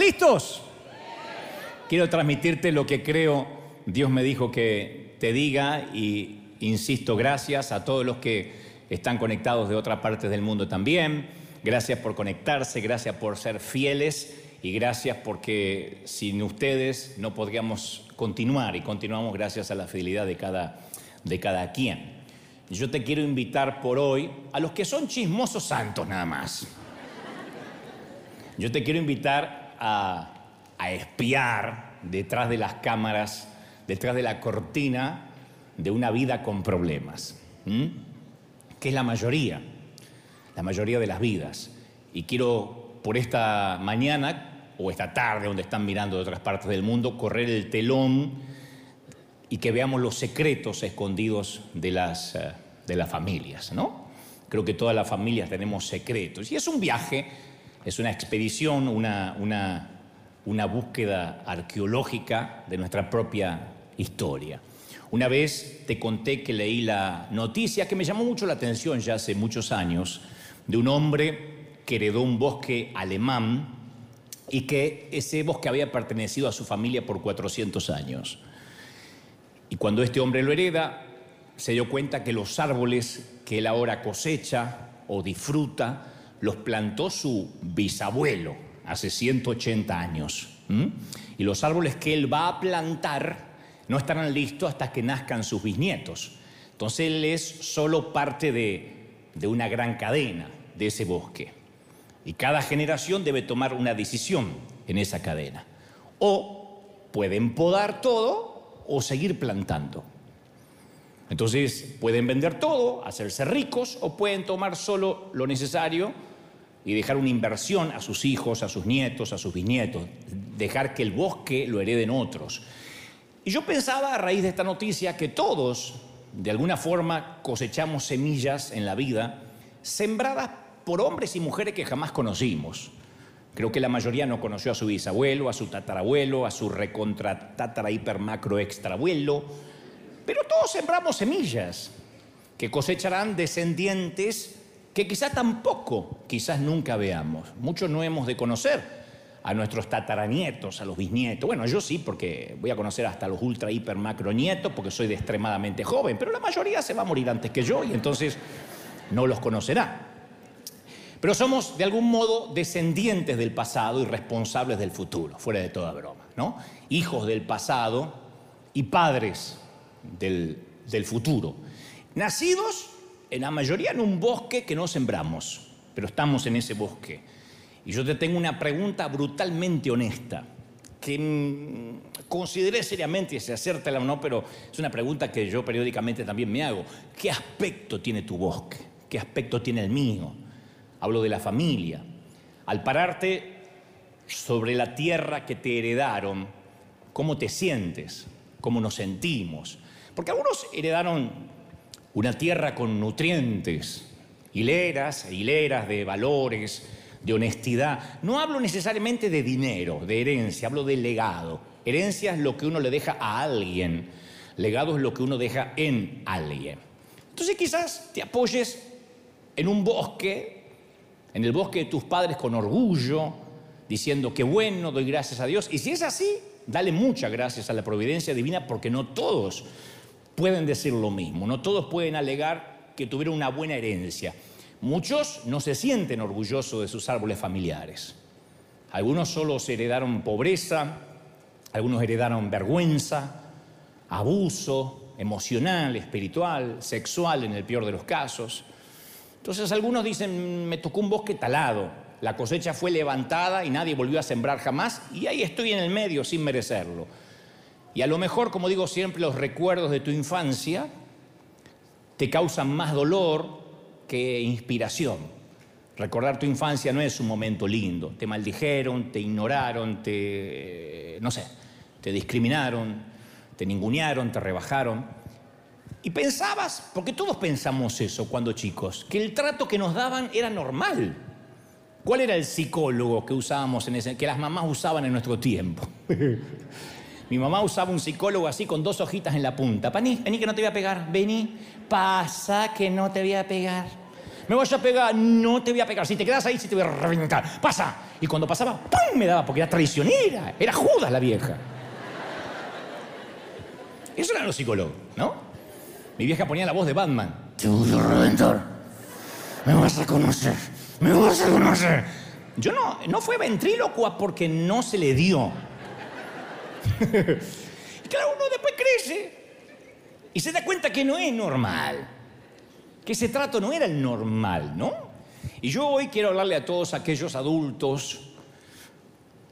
¿Estamos listos? Quiero transmitirte lo que creo Dios me dijo que te diga y insisto, gracias a todos los que están conectados de otras partes del mundo también. Gracias por conectarse, gracias por ser fieles y gracias porque sin ustedes no podríamos continuar y continuamos gracias a la fidelidad de cada, de cada quien. Yo te quiero invitar por hoy a los que son chismosos santos nada más. Yo te quiero invitar a, espiar detrás de las cámaras, detrás de la cortina de una vida con problemas, que es la mayoría, la mayoría de las vidas. Y quiero por esta mañana o esta tarde, donde están mirando de otras partes del mundo, correr el telón y que veamos los secretos escondidos de las, eh, de las familias, ¿no? Creo que todas las familias tenemos secretos. Y es un viaje, es una expedición, una, una, búsqueda arqueológica de nuestra propia historia. Una vez te conté que leí la noticia que me llamó mucho la atención ya hace muchos años de un hombre que heredó un bosque alemán y que ese bosque había pertenecido a su familia por 400 años. Y cuando este hombre lo hereda, se dio cuenta que los árboles que él ahora cosecha o disfruta, los plantó su bisabuelo hace 180 años. Y los árboles que él va a plantar no estarán listos hasta que nazcan sus bisnietos. Entonces él es solo parte de, de una gran cadena de ese bosque. Y cada generación debe tomar una decisión en esa cadena. O pueden podar todo o seguir plantando. Entonces pueden vender todo, hacerse ricos o pueden tomar solo lo necesario y dejar una inversión a sus hijos, a sus nietos, a sus bisnietos, dejar que el bosque lo hereden otros. Y yo pensaba a raíz de esta noticia que todos, de alguna forma, cosechamos semillas en la vida sembradas por hombres y mujeres que jamás conocimos. Creo que la mayoría no conoció a su bisabuelo, a su tatarabuelo, a su recontra tatara extrabuelo, pero todos sembramos semillas que cosecharán descendientes que quizás tampoco, quizás nunca veamos. Muchos no hemos de conocer a nuestros tataranietos, a los bisnietos. Bueno, yo sí, porque voy a conocer hasta los ultra hiper macro nietos, porque soy de extremadamente joven, pero la mayoría se va a morir antes que yo y entonces no los conocerá. Pero somos de algún modo descendientes del pasado y responsables del futuro, fuera de toda broma, ¿no? Hijos del pasado y padres del, del futuro. Nacidos en la mayoría en un bosque que no sembramos, pero estamos en ese bosque. Y yo te tengo una pregunta brutalmente honesta, que mm, consideré seriamente si hacértela o no, pero es una pregunta que yo periódicamente también me hago. ¿Qué aspecto tiene tu bosque? ¿Qué aspecto tiene el mío? hablo de la familia. Al pararte sobre la tierra que te heredaron, ¿cómo te sientes? ¿Cómo nos sentimos? Porque algunos heredaron una tierra con nutrientes, hileras e hileras de valores, de honestidad. No hablo necesariamente de dinero, de herencia, hablo de legado. Herencia es lo que uno le deja a alguien, legado es lo que uno deja en alguien. Entonces quizás te apoyes en un bosque en el bosque de tus padres con orgullo, diciendo que bueno, doy gracias a Dios. Y si es así, dale muchas gracias a la providencia divina porque no todos pueden decir lo mismo, no todos pueden alegar que tuvieron una buena herencia. Muchos no se sienten orgullosos de sus árboles familiares. Algunos solo se heredaron pobreza, algunos heredaron vergüenza, abuso emocional, espiritual, sexual en el peor de los casos. Entonces algunos dicen, me tocó un bosque talado, la cosecha fue levantada y nadie volvió a sembrar jamás y ahí estoy en el medio sin merecerlo. Y a lo mejor, como digo siempre, los recuerdos de tu infancia te causan más dolor que inspiración. Recordar tu infancia no es un momento lindo. Te maldijeron, te ignoraron, te, no sé, te discriminaron, te ningunearon, te rebajaron. Y pensabas, porque todos pensamos eso cuando chicos, que el trato que nos daban era normal. ¿Cuál era el psicólogo que usábamos en ese, que las mamás usaban en nuestro tiempo? Mi mamá usaba un psicólogo así con dos hojitas en la punta. Vení, vení que no te voy a pegar. Vení, pasa que no te voy a pegar. me vas a pegar, no te voy a pegar, si te quedas ahí, sí te voy a reventar, pasa. Y cuando pasaba, ¡pum! me daba, porque era traicionera, era Judas la vieja. Eso eran los psicólogos, ¿no? Mi vieja ponía la voz de Batman. Te voy a reventar, me vas a conocer, me vas a conocer. Yo no, no fue ventrílocua porque no se le dio. y claro, uno después crece y se da cuenta que no es normal, que ese trato no era el normal, ¿no? Y yo hoy quiero hablarle a todos aquellos adultos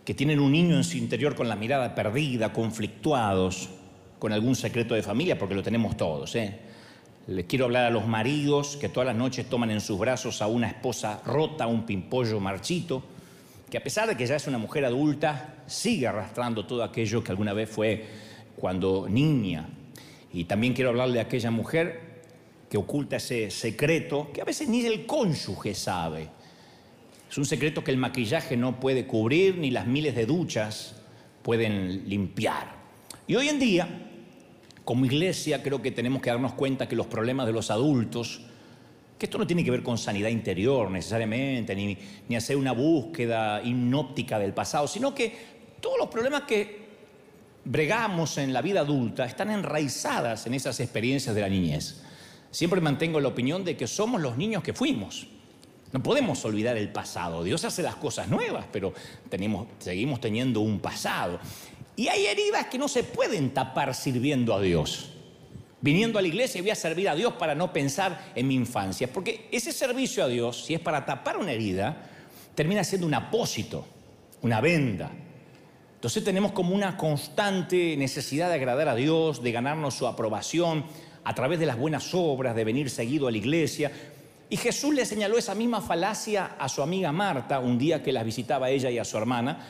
que tienen un niño en su interior con la mirada perdida, conflictuados, con algún secreto de familia, porque lo tenemos todos, ¿eh? Les quiero hablar a los maridos que todas las noches toman en sus brazos a una esposa rota, un pimpollo marchito, que a pesar de que ya es una mujer adulta, sigue arrastrando todo aquello que alguna vez fue cuando niña. Y también quiero hablarle a aquella mujer que oculta ese secreto que a veces ni el cónyuge sabe. Es un secreto que el maquillaje no puede cubrir ni las miles de duchas pueden limpiar. Y hoy en día como iglesia creo que tenemos que darnos cuenta que los problemas de los adultos, que esto no tiene que ver con sanidad interior necesariamente, ni, ni hacer una búsqueda inóptica del pasado, sino que todos los problemas que bregamos en la vida adulta están enraizadas en esas experiencias de la niñez. Siempre mantengo la opinión de que somos los niños que fuimos. No podemos olvidar el pasado. Dios hace las cosas nuevas, pero tenemos, seguimos teniendo un pasado. Y hay heridas que no se pueden tapar sirviendo a Dios. Viniendo a la iglesia voy a servir a Dios para no pensar en mi infancia. Porque ese servicio a Dios, si es para tapar una herida, termina siendo un apósito, una venda. Entonces tenemos como una constante necesidad de agradar a Dios, de ganarnos su aprobación a través de las buenas obras, de venir seguido a la iglesia. Y Jesús le señaló esa misma falacia a su amiga Marta un día que las visitaba ella y a su hermana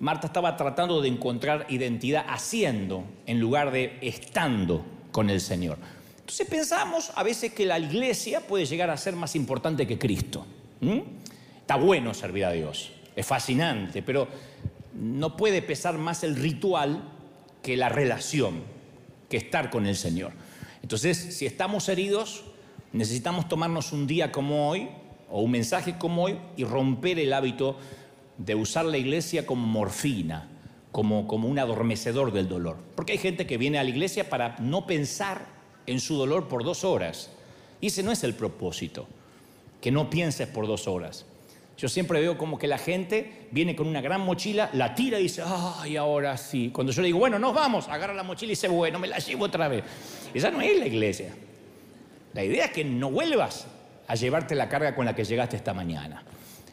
Marta estaba tratando de encontrar identidad haciendo en lugar de estando con el Señor. Entonces pensamos a veces que la iglesia puede llegar a ser más importante que Cristo. Está bueno servir a Dios, es fascinante, pero no puede pesar más el ritual que la relación, que estar con el Señor. Entonces, si estamos heridos, necesitamos tomarnos un día como hoy o un mensaje como hoy y romper el hábito de usar la iglesia como morfina, como, como un adormecedor del dolor. Porque hay gente que viene a la iglesia para no pensar en su dolor por dos horas. Y ese no es el propósito, que no pienses por dos horas. Yo siempre veo como que la gente viene con una gran mochila, la tira y dice, ay, ahora sí. Cuando yo le digo, bueno, nos vamos, agarra la mochila y dice, bueno, me la llevo otra vez. Esa no es la iglesia. La idea es que no vuelvas a llevarte la carga con la que llegaste esta mañana.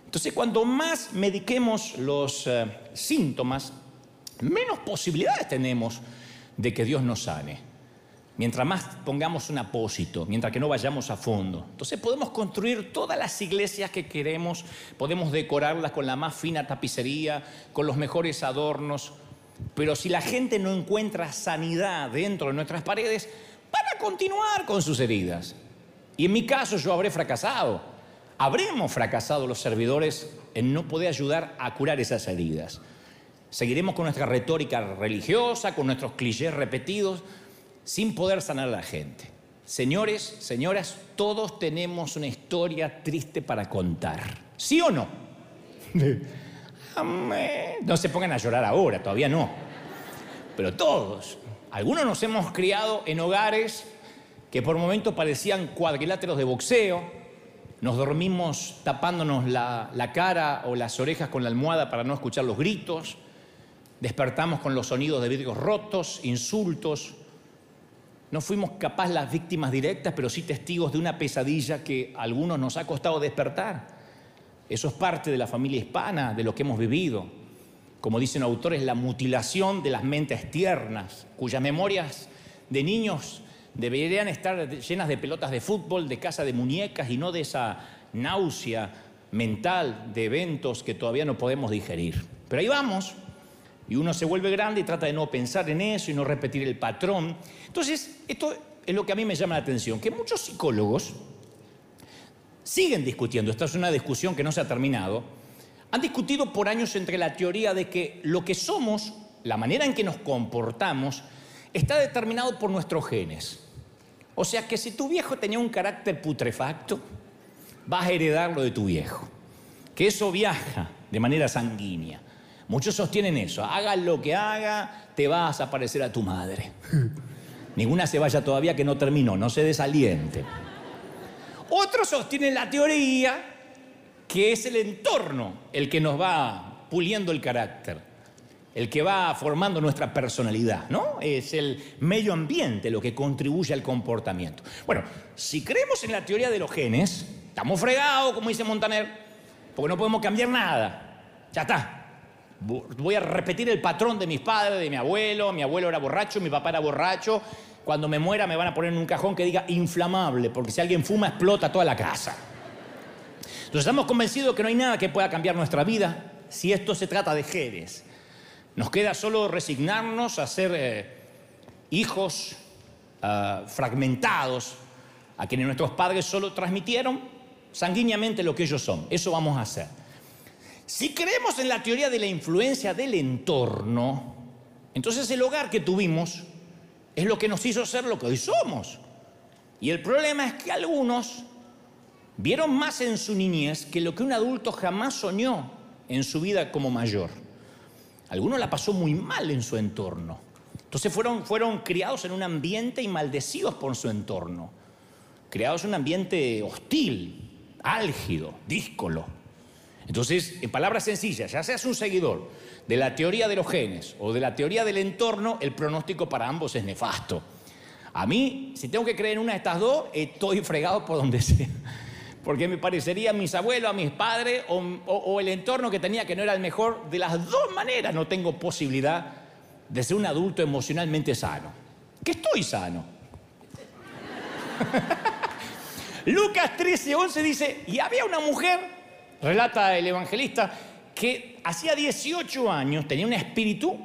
Entonces, cuando más mediquemos los eh, síntomas, menos posibilidades tenemos de que Dios nos sane. Mientras más pongamos un apósito, mientras que no vayamos a fondo. Entonces podemos construir todas las iglesias que queremos, podemos decorarlas con la más fina tapicería, con los mejores adornos, pero si la gente no encuentra sanidad dentro de nuestras paredes, van a continuar con sus heridas. Y en mi caso yo habré fracasado habremos fracasado los servidores en no poder ayudar a curar esas heridas. Seguiremos con nuestra retórica religiosa, con nuestros clichés repetidos, sin poder sanar a la gente. Señores, señoras, todos tenemos una historia triste para contar. ¿Sí o no? No se pongan a llorar ahora, todavía no. Pero todos. Algunos nos hemos criado en hogares que por momentos parecían cuadriláteros de boxeo, nos dormimos tapándonos la, cara o las orejas con la almohada para no escuchar los gritos. Despertamos con los sonidos de vidrios rotos, insultos. No fuimos capaz las víctimas directas, pero sí testigos de una pesadilla que a algunos nos ha costado despertar. Eso es parte de la familia hispana, de lo que hemos vivido. Como dicen autores, la mutilación de las mentes tiernas, cuyas memorias de niños deberían estar llenas de pelotas de fútbol, de casa de muñecas y no de esa náusea mental de eventos que todavía no podemos digerir. Pero ahí vamos, y uno se vuelve grande y trata de no pensar en eso y no repetir el patrón. Entonces, esto es lo que a mí me llama la atención, que muchos psicólogos siguen discutiendo, esta es una discusión que no se ha terminado, han discutido por años entre la teoría de que lo que somos, la manera en que nos comportamos, está determinado por nuestros genes. O sea que si tu viejo tenía un carácter putrefacto, vas a heredar lo de tu viejo. Que eso viaja de manera sanguínea. Muchos sostienen eso. Haga lo que haga, te vas a parecer a tu madre. Ninguna se vaya todavía que no terminó, no se desaliente. Otros sostienen la teoría que es el entorno el que nos va puliendo el carácter, el que va formando nuestra personalidad, ¿no? Es el medio ambiente lo que contribuye al comportamiento. Bueno, si creemos en la teoría de los genes, estamos fregados, como dice Montaner, porque no podemos cambiar nada. Ya está. Voy a repetir el patrón de mis padres, de mi abuelo, mi abuelo era borracho, mi papá era borracho. Cuando me muera me van a poner en un cajón que diga inflamable, porque si alguien fuma explota toda la casa. Entonces estamos convencidos que no hay nada que pueda cambiar nuestra vida si esto se trata de genes. Nos queda solo resignarnos a ser eh, hijos ah, fragmentados, a quienes nuestros padres solo transmitieron sanguíneamente lo que ellos son. Eso vamos a hacer. Si creemos en la teoría de la influencia del entorno, entonces el hogar que tuvimos es lo que nos hizo ser lo que hoy somos. Y el problema es que algunos vieron más en su niñez que lo que un adulto jamás soñó en su vida como mayor. Algunos la pasó muy mal en su entorno. Entonces fueron, fueron criados en un ambiente y maldecidos por su entorno. Criados en un ambiente hostil, álgido, díscolo. Entonces, en palabras sencillas, ya seas un seguidor de la teoría de los genes o de la teoría del entorno, el pronóstico para ambos es nefasto. A mí, si tengo que creer en una de estas dos, estoy fregado por donde sea porque me parecería a mis abuelos, a mis padres o, el entorno que tenía que no era el mejor. De las dos maneras no tengo posibilidad de ser un adulto emocionalmente sano. Que estoy sano. Lucas 13, 11 dice, y había una mujer, relata el evangelista, que hacía 18 años tenía un espíritu,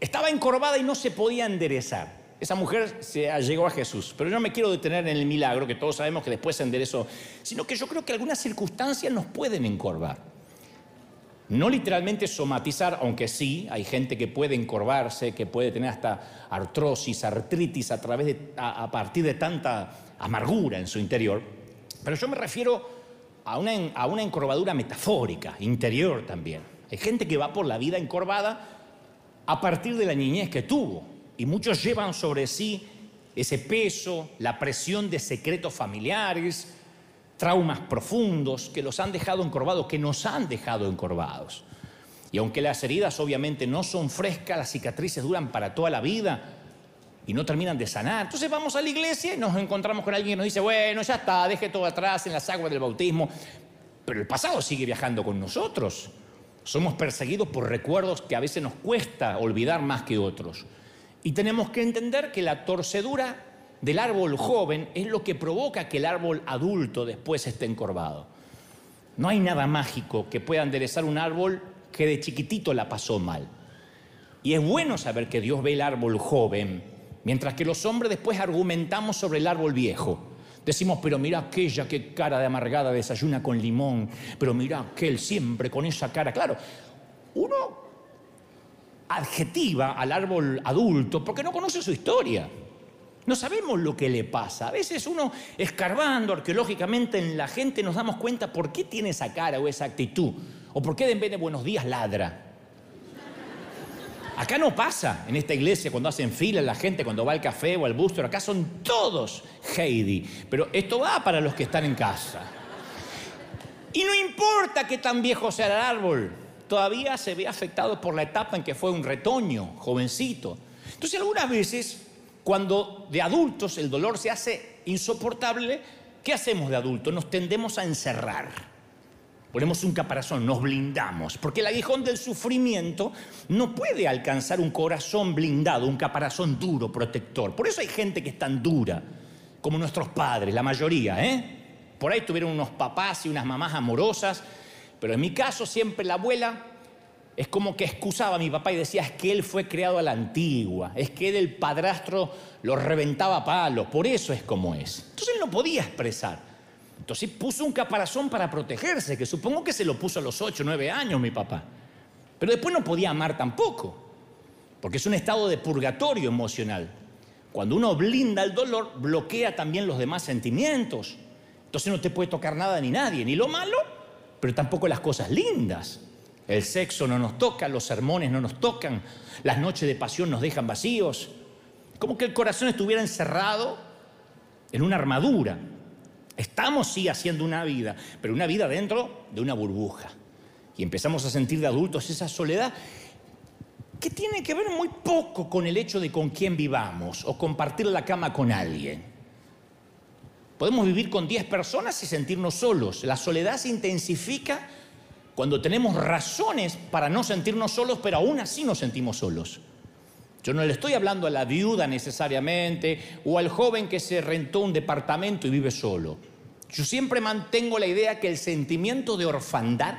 estaba encorvada y no se podía enderezar. Esa mujer se llegó a Jesús, pero yo no me quiero detener en el milagro, que todos sabemos que después se enderezó, sino que yo creo que algunas circunstancias nos pueden encorvar. No literalmente somatizar, aunque sí, hay gente que puede encorvarse, que puede tener hasta artrosis, artritis a, través de, a, partir de tanta amargura en su interior. Pero yo me refiero a una, encorvadura metafórica, interior también. Hay gente que va por la vida encorvada a partir de la niñez que tuvo y muchos llevan sobre sí ese peso, la presión de secretos familiares, traumas profundos que los han dejado encorvados, que nos han dejado encorvados. Y aunque las heridas obviamente no son frescas, las cicatrices duran para toda la vida y no terminan de sanar. Entonces vamos a la iglesia y nos encontramos con alguien que nos dice, bueno, ya está, deje todo atrás en las aguas del bautismo. Pero el pasado sigue viajando con nosotros. Somos perseguidos por recuerdos que a veces nos cuesta olvidar más que otros. Y tenemos que entender que la torcedura del árbol joven es lo que provoca que el árbol adulto después esté encorvado. No hay nada mágico que pueda enderezar un árbol que de chiquitito la pasó mal. Y es bueno saber que Dios ve el árbol joven, mientras que los hombres después argumentamos sobre el árbol viejo. Decimos, pero mira aquella que cara de amargada desayuna con limón, pero mira aquel siempre con esa cara. Claro, uno adjetiva al árbol adulto porque no conoce su historia. No sabemos lo que le pasa. A veces uno, escarbando arqueológicamente en la gente, nos damos cuenta por qué tiene esa cara o esa actitud. O por qué en vez de buenos días ladra. Acá no pasa en esta iglesia cuando hacen fila la gente, cuando va al café o al booster. Acá son todos Heidi. Pero esto va para los que están en casa. Y no importa que tan viejo sea el árbol todavía se ve afectado por la etapa en que fue un retoño, jovencito. Entonces algunas veces, cuando de adultos el dolor se hace insoportable, ¿qué hacemos de adultos? Nos tendemos a encerrar. Ponemos un caparazón, nos blindamos, porque el aguijón del sufrimiento no puede alcanzar un corazón blindado, un caparazón duro, protector. Por eso hay gente que es tan dura, como nuestros padres, la mayoría, ¿eh? Por ahí tuvieron unos papás y unas mamás amorosas pero en mi caso siempre la abuela es como que excusaba a mi papá y decía, es que él fue creado a la antigua, es que él el padrastro lo reventaba a palos, por eso es como es. Entonces él no podía expresar. Entonces puso un caparazón para protegerse, que supongo que se lo puso a los 8, 9 años mi papá. Pero después no podía amar tampoco, porque es un estado de purgatorio emocional. Cuando uno blinda el dolor, bloquea también los demás sentimientos Entonces no te puede tocar nada ni nadie, ni lo malo, pero tampoco las cosas lindas. El sexo no nos toca, los sermones no nos tocan, las noches de pasión nos dejan vacíos. Como que el corazón estuviera encerrado en una armadura. Estamos sí haciendo una vida, pero una vida dentro de una burbuja. Y empezamos a sentir de adultos esa soledad que tiene que ver muy poco con el hecho de con quién vivamos o compartir la cama con alguien. Podemos vivir con 10 personas y sentirnos solos. La soledad se intensifica cuando tenemos razones para no sentirnos solos, pero aún así nos sentimos solos. Yo no le estoy hablando a la viuda necesariamente o al joven que se rentó un departamento y vive solo. Yo siempre mantengo la idea que el sentimiento de orfandad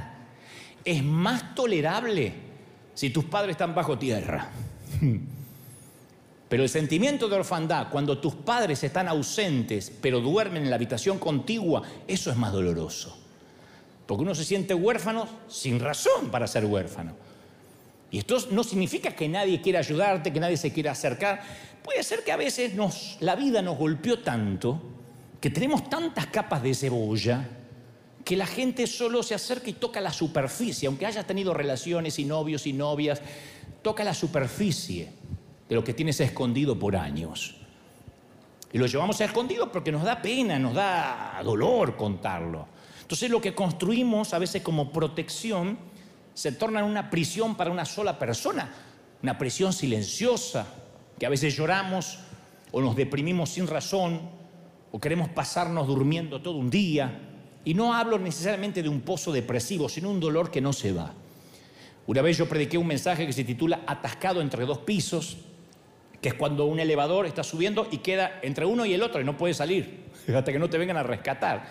es más tolerable si tus padres están bajo tierra. Pero el sentimiento de orfandad, cuando tus padres están ausentes, pero duermen en la habitación contigua, eso es más doloroso. Porque uno se siente huérfano sin razón para ser huérfano. Y esto no significa que nadie quiera ayudarte, que nadie se quiera acercar. Puede ser que a veces nos, la vida nos golpeó tanto, que tenemos tantas capas de cebolla, que la gente solo se acerca y toca la superficie, aunque haya tenido relaciones y novios y novias, toca la superficie de lo que tienes escondido por años. Y lo llevamos escondido porque nos da pena, nos da dolor contarlo. Entonces lo que construimos a veces como protección se torna en una prisión para una sola persona, una prisión silenciosa, que a veces lloramos o nos deprimimos sin razón o queremos pasarnos durmiendo todo un día. Y no hablo necesariamente de un pozo depresivo, sino un dolor que no se va. Una vez yo prediqué un mensaje que se titula Atascado entre dos pisos que es cuando un elevador está subiendo y queda entre uno y el otro y no puede salir hasta que no te vengan a rescatar.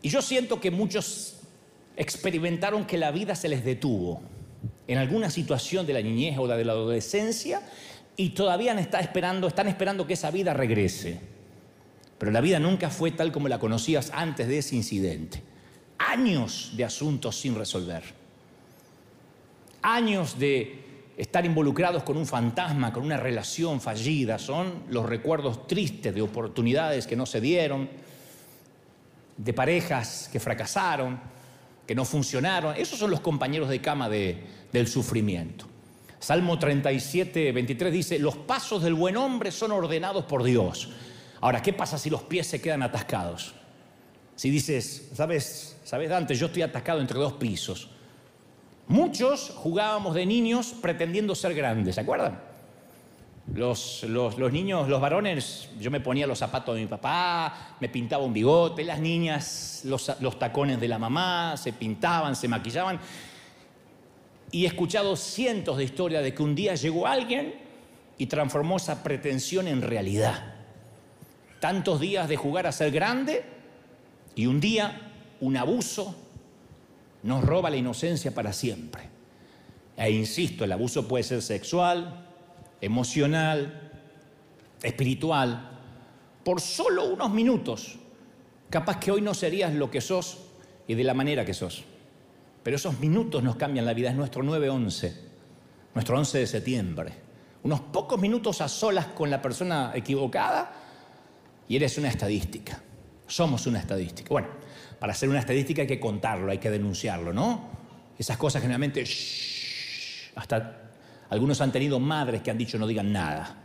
Y yo siento que muchos experimentaron que la vida se les detuvo en alguna situación de la niñez o de la adolescencia y todavía están esperando, están esperando que esa vida regrese. Pero la vida nunca fue tal como la conocías antes de ese incidente. Años de asuntos sin resolver. Años de estar involucrados con un fantasma, con una relación fallida, son los recuerdos tristes de oportunidades que no se dieron, de parejas que fracasaron, que no funcionaron. Esos son los compañeros de cama del sufrimiento. Salmo 37, 23 dice, los pasos del buen hombre son ordenados por Dios. Ahora, ¿qué pasa si los pies se quedan atascados? Si dices, sabes, sabes Dante, yo estoy atascado entre dos pisos. Muchos jugábamos de niños pretendiendo ser grandes, ¿se acuerdan? Los, niños, los varones, yo me ponía los zapatos de mi papá, me pintaba un bigote, las niñas los, los tacones de la mamá, se pintaban, se maquillaban. Y he escuchado cientos de historias de que un día llegó alguien y transformó esa pretensión en realidad. Tantos días de jugar a ser grande y un día un abuso, nos roba la inocencia para siempre. E insisto, el abuso puede ser sexual, emocional, espiritual, por solo unos minutos. Capaz que hoy no serías lo que sos y de la manera que sos. Pero esos minutos nos cambian la vida, es nuestro 9-11, nuestro 11 de septiembre. Unos pocos minutos a solas con la persona equivocada y eres una estadística. Somos una estadística. Bueno, para hacer una estadística hay que contarlo, hay que denunciarlo, ¿no? Esas cosas generalmente, hasta algunos han tenido madres que han dicho no digan nada,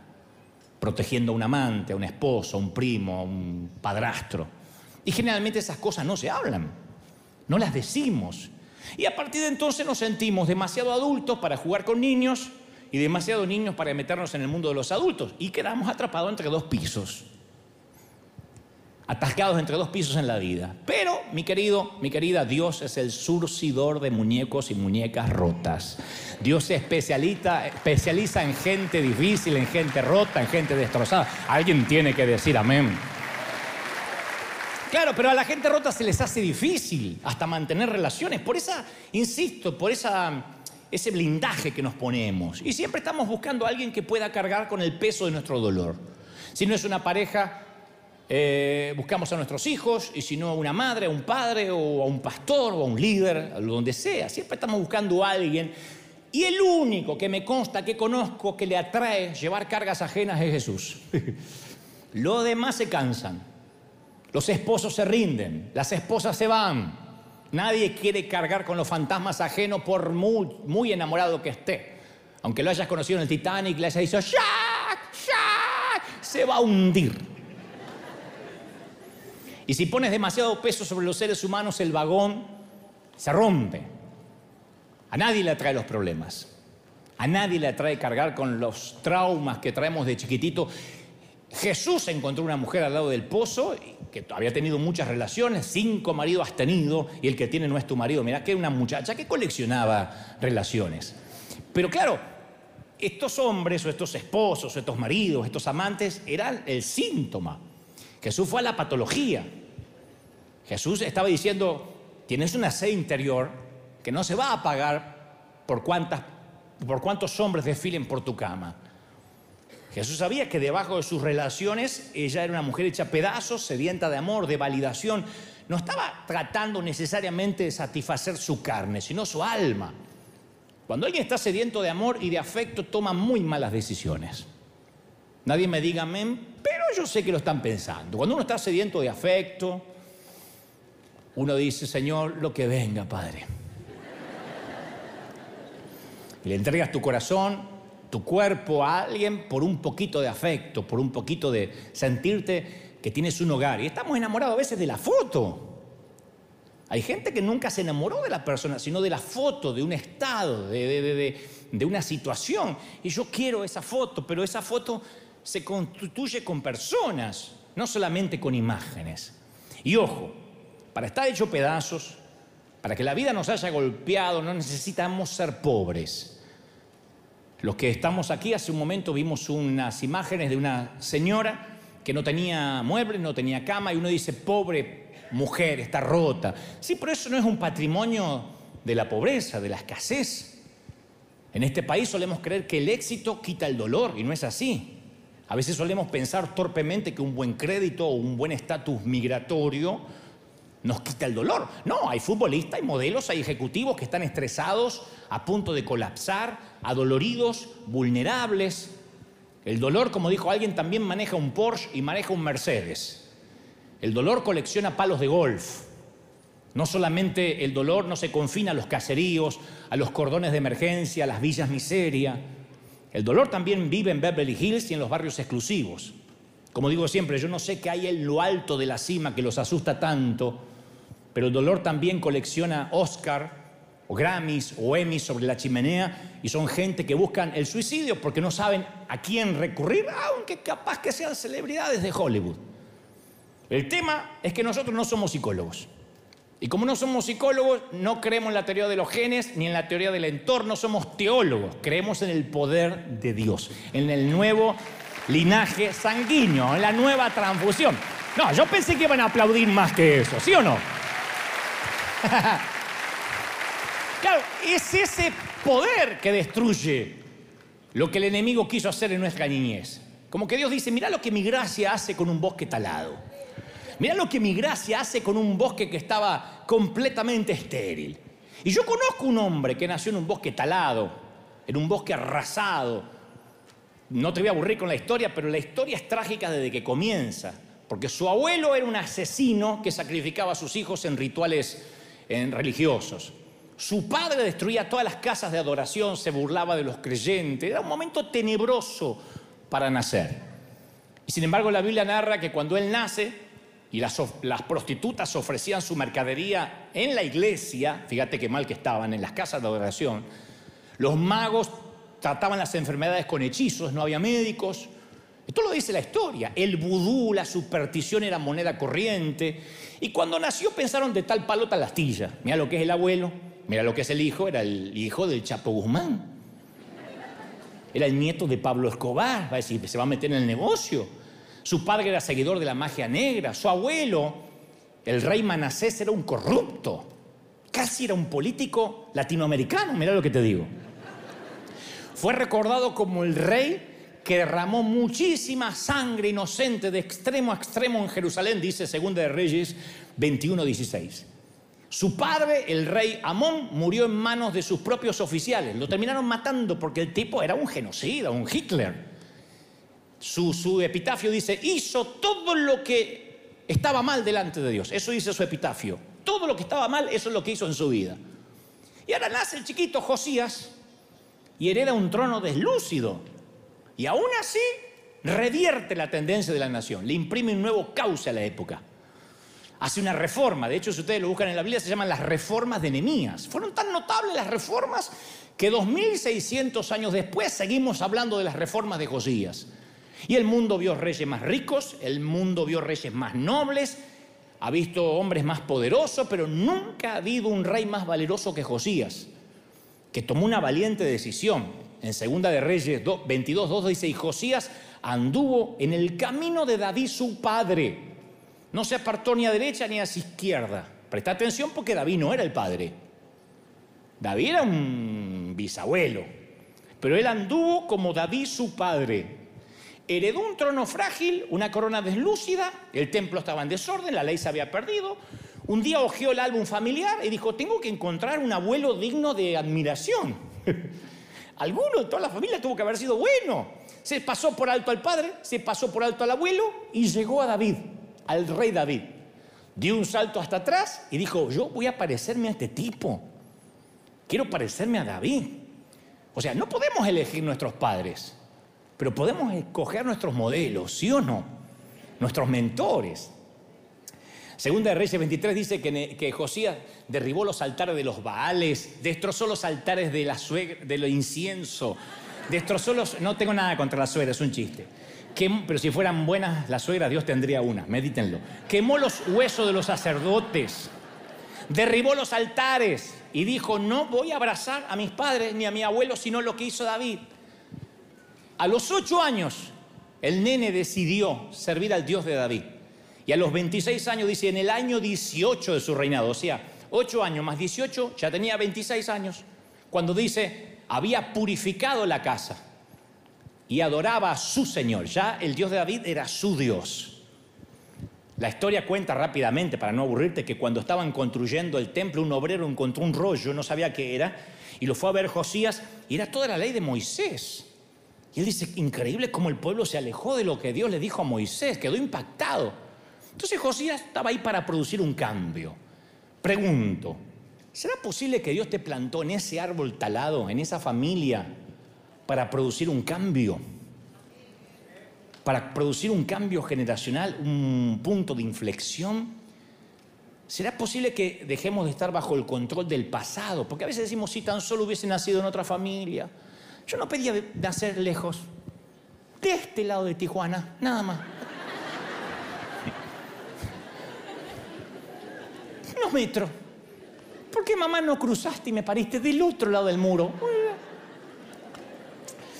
protegiendo a un amante, a un esposo, a un primo, a un padrastro. Y generalmente esas cosas no se hablan, no las decimos. Y a partir de entonces nos sentimos demasiado adultos para jugar con niños y demasiado niños para meternos en el mundo de los adultos. Y quedamos atrapados entre dos pisos atascados entre dos pisos en la vida. Pero, mi querido, mi querida, Dios es el surcidor de muñecos y muñecas rotas. Dios se especializa, especializa en gente difícil, en gente rota, en gente destrozada. Alguien tiene que decir amén. Claro, pero a la gente rota se les hace difícil hasta mantener relaciones. Por esa, insisto, por esa, ese blindaje que nos ponemos. Y siempre estamos buscando a alguien que pueda cargar con el peso de nuestro dolor. Si no es una pareja, eh, buscamos a nuestros hijos, y si no a una madre, a un padre, o a un pastor, o a un líder, a donde sea. Siempre estamos buscando a alguien. Y el único que me consta, que conozco, que le atrae llevar cargas ajenas es Jesús. Los demás se cansan. Los esposos se rinden, las esposas se van. Nadie quiere cargar con los fantasmas ajenos por muy, muy enamorado que esté. Aunque lo hayas conocido en el Titanic, le hayas dicho, ¡Jack! ¡Jack! Se va a hundir. Y si pones demasiado peso sobre los seres humanos, el vagón se rompe. A nadie le atrae los problemas. A nadie le atrae cargar con los traumas que traemos de chiquitito. Jesús encontró una mujer al lado del pozo que había tenido muchas relaciones, cinco maridos has tenido y el que tiene no es tu marido. Mirá que era una muchacha que coleccionaba relaciones. Pero claro, estos hombres o estos esposos o estos maridos, estos amantes eran el síntoma. Jesús fue a la patología. Jesús estaba diciendo, tienes una sed interior que no se va a apagar por, cuántas, por cuántos hombres desfilen por tu cama. Jesús sabía que debajo de sus relaciones ella era una mujer hecha pedazos, sedienta de amor, de validación. No estaba tratando necesariamente de satisfacer su carne, sino su alma. Cuando alguien está sediento de amor y de afecto, toma muy malas decisiones. Nadie me diga amén, pero yo sé que lo están pensando. Cuando uno está sediento de afecto, uno dice, Señor, lo que venga, Padre. le entregas tu corazón, tu cuerpo a alguien por un poquito de afecto, por un poquito de sentirte que tienes un hogar. Y estamos enamorados a veces de la foto. Hay gente que nunca se enamoró de la persona, sino de la foto, de un estado, de, de, una situación. Y yo quiero esa foto, pero esa foto se constituye con personas, no solamente con imágenes. Y ojo, para estar hecho pedazos, para que la vida nos haya golpeado, no necesitamos ser pobres. Los que estamos aquí hace un momento vimos unas imágenes de una señora que no tenía muebles, no tenía cama, y uno dice, pobre mujer, está rota. Sí, pero eso no es un patrimonio de la pobreza, de la escasez. En este país solemos creer que el éxito quita el dolor, y no es así. A veces solemos pensar torpemente que un buen crédito o un buen estatus migratorio nos quita el dolor. No, hay futbolistas, hay modelos, hay ejecutivos que están estresados, a punto de colapsar, adoloridos, vulnerables. El dolor, como dijo alguien, también maneja un Porsche y maneja un Mercedes. El dolor colecciona palos de golf. No solamente el dolor no se confina a los caseríos, a los cordones de emergencia, a las villas miseria. El dolor también vive en Beverly Hills y en los barrios exclusivos. Como digo siempre, yo no sé qué hay en lo alto de la cima que los asusta tanto, pero el dolor también colecciona Oscar o Grammys o Emmys sobre la chimenea y son gente que buscan el suicidio porque no saben a quién recurrir, aunque capaz que sean celebridades de Hollywood. El tema es que nosotros no somos psicólogos. Y como no somos psicólogos, no creemos en la teoría de los genes ni en la teoría del entorno, somos teólogos, creemos en el poder de Dios, en el nuevo linaje sanguíneo, en la nueva transfusión. No, yo pensé que iban a aplaudir más que eso, ¿sí o no? claro, es ese poder que destruye lo que el enemigo quiso hacer en nuestra niñez. Como que Dios dice, mira lo que mi gracia hace con un bosque talado. Mira lo que mi gracia hace con un bosque que estaba completamente estéril. Y yo conozco un hombre que nació en un bosque talado, en un bosque arrasado. No te voy a aburrir con la historia, pero la historia es trágica desde que comienza. Porque su abuelo era un asesino que sacrificaba a sus hijos en rituales en religiosos. Su padre destruía todas las casas de adoración, se burlaba de los creyentes. Era un momento tenebroso para nacer. Y sin embargo la Biblia narra que cuando él nace y las, las prostitutas ofrecían su mercadería en la iglesia, fíjate qué mal que estaban, en las casas de adoración, los magos trataban las enfermedades con hechizos, no había médicos, esto lo dice la historia. El vudú, la superstición era moneda corriente. Y cuando nació pensaron de tal palo tal astilla. Mira lo que es el abuelo, mira lo que es el hijo. Era el hijo del Chapo Guzmán. Era el nieto de Pablo Escobar. Va a decir, se va a meter en el negocio. Su padre era seguidor de la magia negra. Su abuelo, el rey Manasés, era un corrupto. Casi era un político latinoamericano. Mira lo que te digo. Fue recordado como el rey que derramó muchísima sangre inocente de extremo a extremo en Jerusalén, dice 2 de Reyes 21:16. Su padre, el rey Amón, murió en manos de sus propios oficiales. Lo terminaron matando porque el tipo era un genocida, un Hitler. Su, su epitafio dice, hizo todo lo que estaba mal delante de Dios. Eso dice su epitafio. Todo lo que estaba mal, eso es lo que hizo en su vida. Y ahora nace el chiquito Josías y hereda un trono deslúcido. Y aún así revierte la tendencia de la nación, le imprime un nuevo cauce a la época. Hace una reforma, de hecho si ustedes lo buscan en la Biblia se llaman las reformas de Nehemías. Fueron tan notables las reformas que 2600 años después seguimos hablando de las reformas de Josías. Y el mundo vio reyes más ricos, el mundo vio reyes más nobles, ha visto hombres más poderosos, pero nunca ha habido un rey más valeroso que Josías, que tomó una valiente decisión. En Segunda de Reyes 22, 2 dice, y Josías anduvo en el camino de David su padre. No se apartó ni a derecha ni a izquierda. Presta atención porque David no era el padre. David era un bisabuelo. Pero él anduvo como David su padre. Heredó un trono frágil, una corona deslúcida, el templo estaba en desorden, la ley se había perdido. Un día hojeó el álbum familiar y dijo, tengo que encontrar un abuelo digno de admiración. Alguno de toda la familia tuvo que haber sido bueno. Se pasó por alto al padre, se pasó por alto al abuelo y llegó a David, al rey David. Dio un salto hasta atrás y dijo, yo voy a parecerme a este tipo. Quiero parecerme a David. O sea, no podemos elegir nuestros padres, pero podemos escoger nuestros modelos, ¿sí o no? Nuestros mentores. Segunda de Reyes 23 dice que, que, Josías derribó los altares de los Baales, destrozó los altares de la de lo incienso, destrozó los... No tengo nada contra la suegra, es un chiste. pero si fueran buenas las suegras, Dios tendría una, medítenlo. Quemó los huesos de los sacerdotes, derribó los altares y dijo, no voy a abrazar a mis padres ni a mi abuelo, sino lo que hizo David. A los ocho años, el nene decidió servir al Dios de David. Y a los 26 años, dice, en el año 18 de su reinado, o sea, 8 años más 18, ya tenía 26 años, cuando dice, había purificado la casa y adoraba a su Señor. Ya el Dios de David era su Dios. La historia cuenta rápidamente, para no aburrirte, que cuando estaban construyendo el templo, un obrero encontró un rollo, no sabía qué era, y lo fue a ver Josías, y era toda la ley de Moisés. Y él dice, increíble cómo el pueblo se alejó de lo que Dios le dijo a Moisés, quedó impactado. Entonces Josías estaba ahí para producir un cambio. Pregunto, ¿será posible que Dios te plantó en ese árbol talado, en esa familia, para producir un cambio? Para producir un cambio generacional, un punto de inflexión. ¿Será posible que dejemos de estar bajo el control del pasado? Porque a veces decimos, si tan solo hubiese nacido en otra familia. Yo no pedía nacer lejos, de este lado de Tijuana, nada más. Unos metros. ¿Por qué mamá no cruzaste y me pariste del otro lado del muro?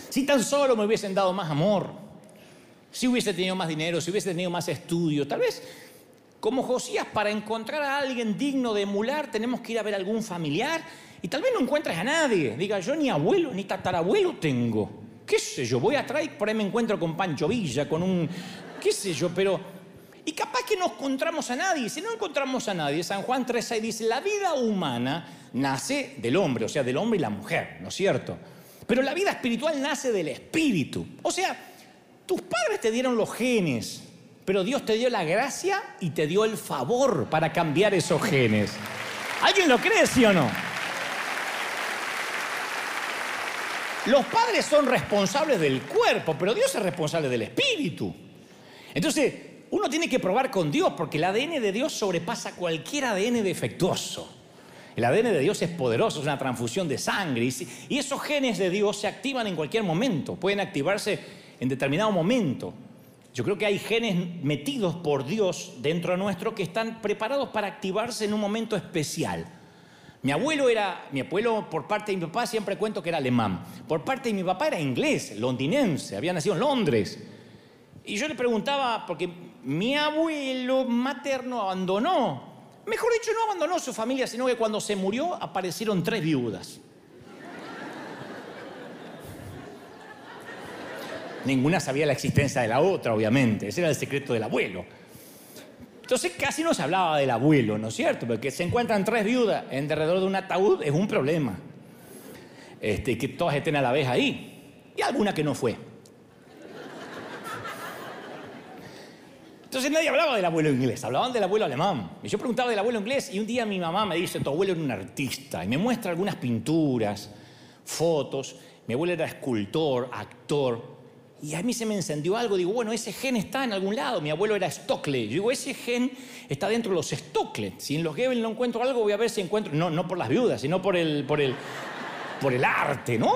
Si tan solo me hubiesen dado más amor, si hubiese tenido más dinero, si hubiese tenido más estudio, tal vez como Josías, para encontrar a alguien digno de emular, tenemos que ir a ver algún familiar y tal vez no encuentres a nadie. Diga, yo ni abuelo ni tatarabuelo tengo. ¿Qué sé yo? Voy a traer, por ahí me encuentro con Pancho Villa, con un. ¿Qué sé yo? Pero y capaz que no encontramos a nadie. Si no encontramos a nadie, San Juan 3.6 dice, la vida humana nace del hombre, o sea, del hombre y la mujer, ¿no es cierto? Pero la vida espiritual nace del espíritu. O sea, tus padres te dieron los genes, pero Dios te dio la gracia y te dio el favor para cambiar esos genes. ¿Alguien lo cree, sí o no? Los padres son responsables del cuerpo, pero Dios es responsable del espíritu. Entonces, uno tiene que probar con Dios porque el ADN de Dios sobrepasa cualquier ADN defectuoso. El ADN de Dios es poderoso, es una transfusión de sangre y esos genes de Dios se activan en cualquier momento, pueden activarse en determinado momento. Yo creo que hay genes metidos por Dios dentro de nuestro que están preparados para activarse en un momento especial. Mi abuelo era, mi abuelo por parte de mi papá siempre cuento que era alemán, por parte de mi papá era inglés, londinense, había nacido en Londres. Y yo le preguntaba, porque mi abuelo materno abandonó, mejor dicho, no abandonó su familia, sino que cuando se murió aparecieron tres viudas. Ninguna sabía la existencia de la otra, obviamente. Ese era el secreto del abuelo. Entonces casi no se hablaba del abuelo, ¿no es cierto? Porque se encuentran tres viudas alrededor de un ataúd es un problema. Este, que todas estén a la vez ahí. Y alguna que no fue. Entonces nadie hablaba del abuelo inglés, hablaban del abuelo alemán. Y yo preguntaba del abuelo inglés y un día mi mamá me dice, tu abuelo era un artista. Y me muestra algunas pinturas, fotos. Mi abuelo era escultor, actor. Y a mí se me encendió algo. Digo, bueno, ese gen está en algún lado. Mi abuelo era Stockley. Yo digo, ese gen está dentro de los Stockley. Si en los Goebbels no encuentro algo, voy a ver si encuentro... No, no por las viudas, sino por el, por el, por el arte, ¿no?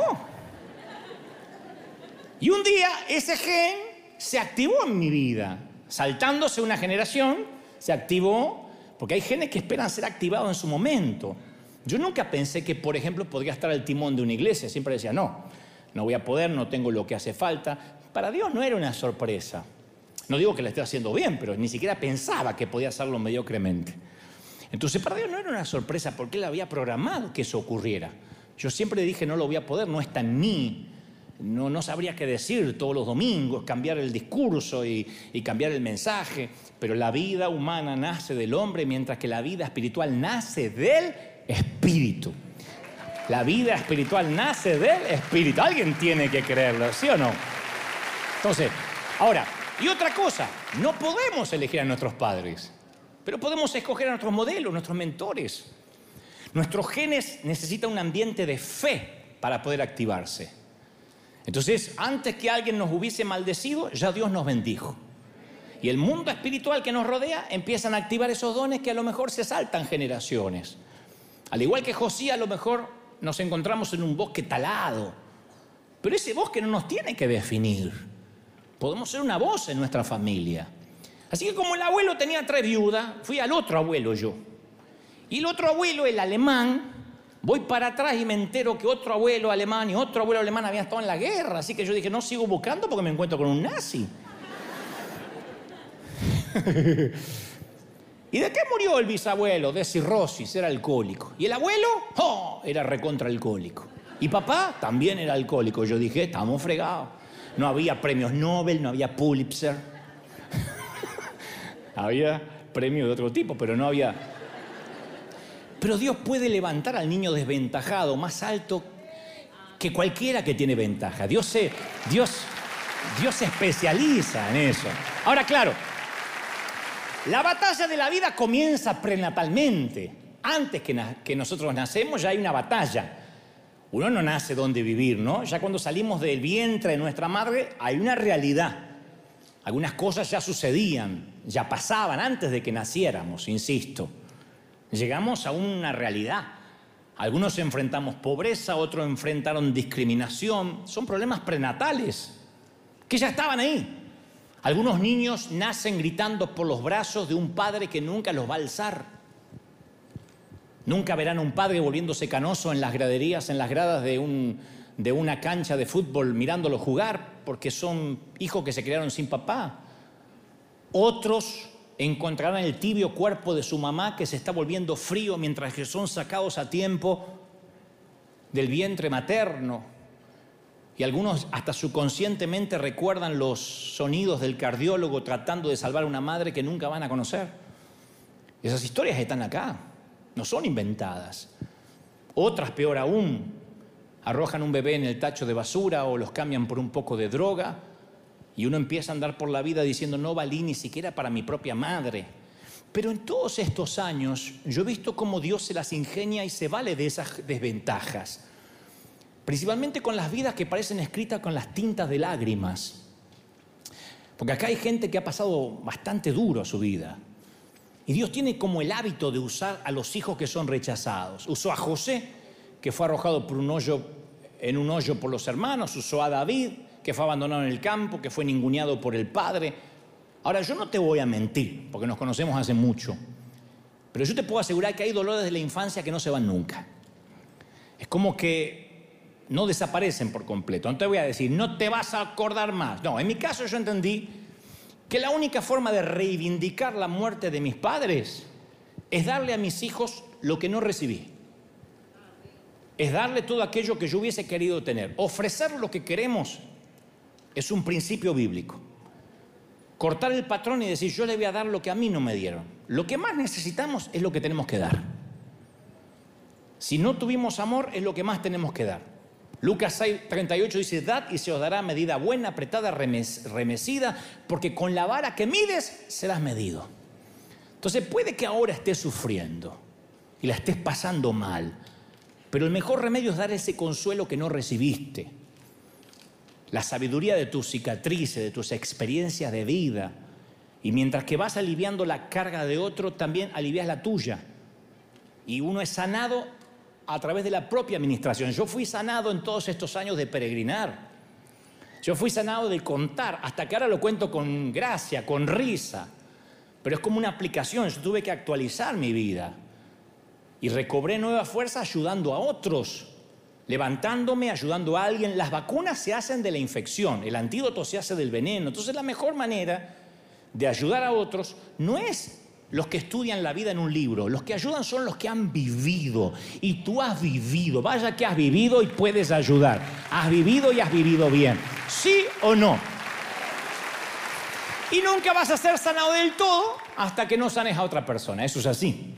Y un día ese gen se activó en mi vida saltándose una generación, se activó, porque hay genes que esperan ser activados en su momento. Yo nunca pensé que, por ejemplo, podría estar al timón de una iglesia, siempre decía, no, no voy a poder, no tengo lo que hace falta. Para Dios no era una sorpresa. No digo que la esté haciendo bien, pero ni siquiera pensaba que podía hacerlo mediocremente. Entonces, para Dios no era una sorpresa porque Él había programado que eso ocurriera. Yo siempre dije, no lo voy a poder, no está en mí, no, no sabría qué decir todos los domingos, cambiar el discurso y, y cambiar el mensaje, pero la vida humana nace del hombre mientras que la vida espiritual nace del espíritu. La vida espiritual nace del espíritu. Alguien tiene que creerlo, ¿sí o no? Entonces, ahora, y otra cosa, no podemos elegir a nuestros padres, pero podemos escoger a nuestros modelos, nuestros mentores. Nuestros genes necesitan un ambiente de fe para poder activarse. Entonces, antes que alguien nos hubiese maldecido, ya Dios nos bendijo. Y el mundo espiritual que nos rodea empiezan a activar esos dones que a lo mejor se saltan generaciones. Al igual que José, a lo mejor nos encontramos en un bosque talado. Pero ese bosque no nos tiene que definir. Podemos ser una voz en nuestra familia. Así que como el abuelo tenía tres viudas, fui al otro abuelo yo. Y el otro abuelo, el alemán, Voy para atrás y me entero que otro abuelo alemán y otro abuelo alemán habían estado en la guerra. Así que yo dije, no sigo buscando porque me encuentro con un nazi. ¿Y de qué murió el bisabuelo? De cirrosis, era alcohólico. ¿Y el abuelo? ¡Oh! Era recontra alcohólico. Y papá también era alcohólico. Yo dije, estamos fregados. No había premios Nobel, no había Pulitzer. había premios de otro tipo, pero no había pero Dios puede levantar al niño desventajado más alto que cualquiera que tiene ventaja. Dios se, Dios, Dios especializa en eso. Ahora, claro, la batalla de la vida comienza prenatalmente. Antes que, que nosotros nacemos ya hay una batalla. Uno no nace donde vivir, ¿no? Ya cuando salimos del vientre de nuestra madre hay una realidad. Algunas cosas ya sucedían, ya pasaban antes de que naciéramos, insisto. Llegamos a una realidad. Algunos enfrentamos pobreza, otros enfrentaron discriminación. Son problemas prenatales que ya estaban ahí. Algunos niños nacen gritando por los brazos de un padre que nunca los va a alzar. Nunca verán a un padre volviéndose canoso en las graderías, en las gradas de, de una cancha de fútbol mirándolo jugar, porque son hijos que se criaron sin papá. Otros encontrarán el tibio cuerpo de su mamá que se está volviendo frío mientras que son sacados a tiempo del vientre materno. Y algunos hasta subconscientemente recuerdan los sonidos del cardiólogo tratando de salvar a una madre que nunca van a conocer. Esas historias están acá, no son inventadas. Otras, peor aún, arrojan un bebé en el tacho de basura o los cambian por un poco de droga y uno empieza a andar por la vida diciendo, no valí ni siquiera para mi propia madre. Pero en todos estos años yo he visto cómo Dios se las ingenia y se vale de esas desventajas. Principalmente con las vidas que parecen escritas con las tintas de lágrimas. Porque acá hay gente que ha pasado bastante duro su vida. Y Dios tiene como el hábito de usar a los hijos que son rechazados. Usó a José, que fue arrojado por un hoyo, en un hoyo por los hermanos. Usó a David, que fue abandonado en el campo, que fue ninguneado por el padre. Ahora, yo no te voy a mentir, porque nos conocemos hace mucho, pero yo te puedo asegurar que hay dolores de la infancia que no se van nunca. Es como que no desaparecen por completo. No te voy a decir, no te vas a acordar más. No, en mi caso yo entendí que la única forma de reivindicar la muerte de mis padres es darle a mis hijos lo que no recibí. Es darle todo aquello que yo hubiese querido tener. Ofrecer lo que queremos es un principio bíblico. Cortar el patrón y decir, yo le voy a dar lo que a mí no me dieron. Lo que más necesitamos es lo que tenemos que dar. Si no tuvimos amor, es lo que más tenemos que dar. Lucas 6, 38 dice, dad y se os dará medida buena, apretada, remecida, porque con la vara que mides serás medido. Entonces puede que ahora estés sufriendo y la estés pasando mal, pero el mejor remedio es dar ese consuelo que no recibiste. La sabiduría de tus cicatrices, de tus experiencias de vida. Y mientras que vas aliviando la carga de otro, también alivias la tuya. Y uno es sanado a través de la propia administración. Yo fui sanado en todos estos años de peregrinar. Yo fui sanado de contar, hasta que ahora lo cuento con gracia, con risa. Pero es como una aplicación, yo tuve que actualizar mi vida. Y recobré nueva fuerza ayudando a otros, levantándome, ayudando a alguien. Las vacunas se hacen de la infección, el antídoto se hace del veneno. Entonces la mejor manera de ayudar a otros no es los que estudian la vida en un libro, los que ayudan son los que han vivido. Y tú has vivido, vaya que has vivido y puedes ayudar. Has vivido y has vivido bien. ¿Sí o no? Y nunca vas a ser sanado del todo hasta que no sanes a otra persona. Eso es así.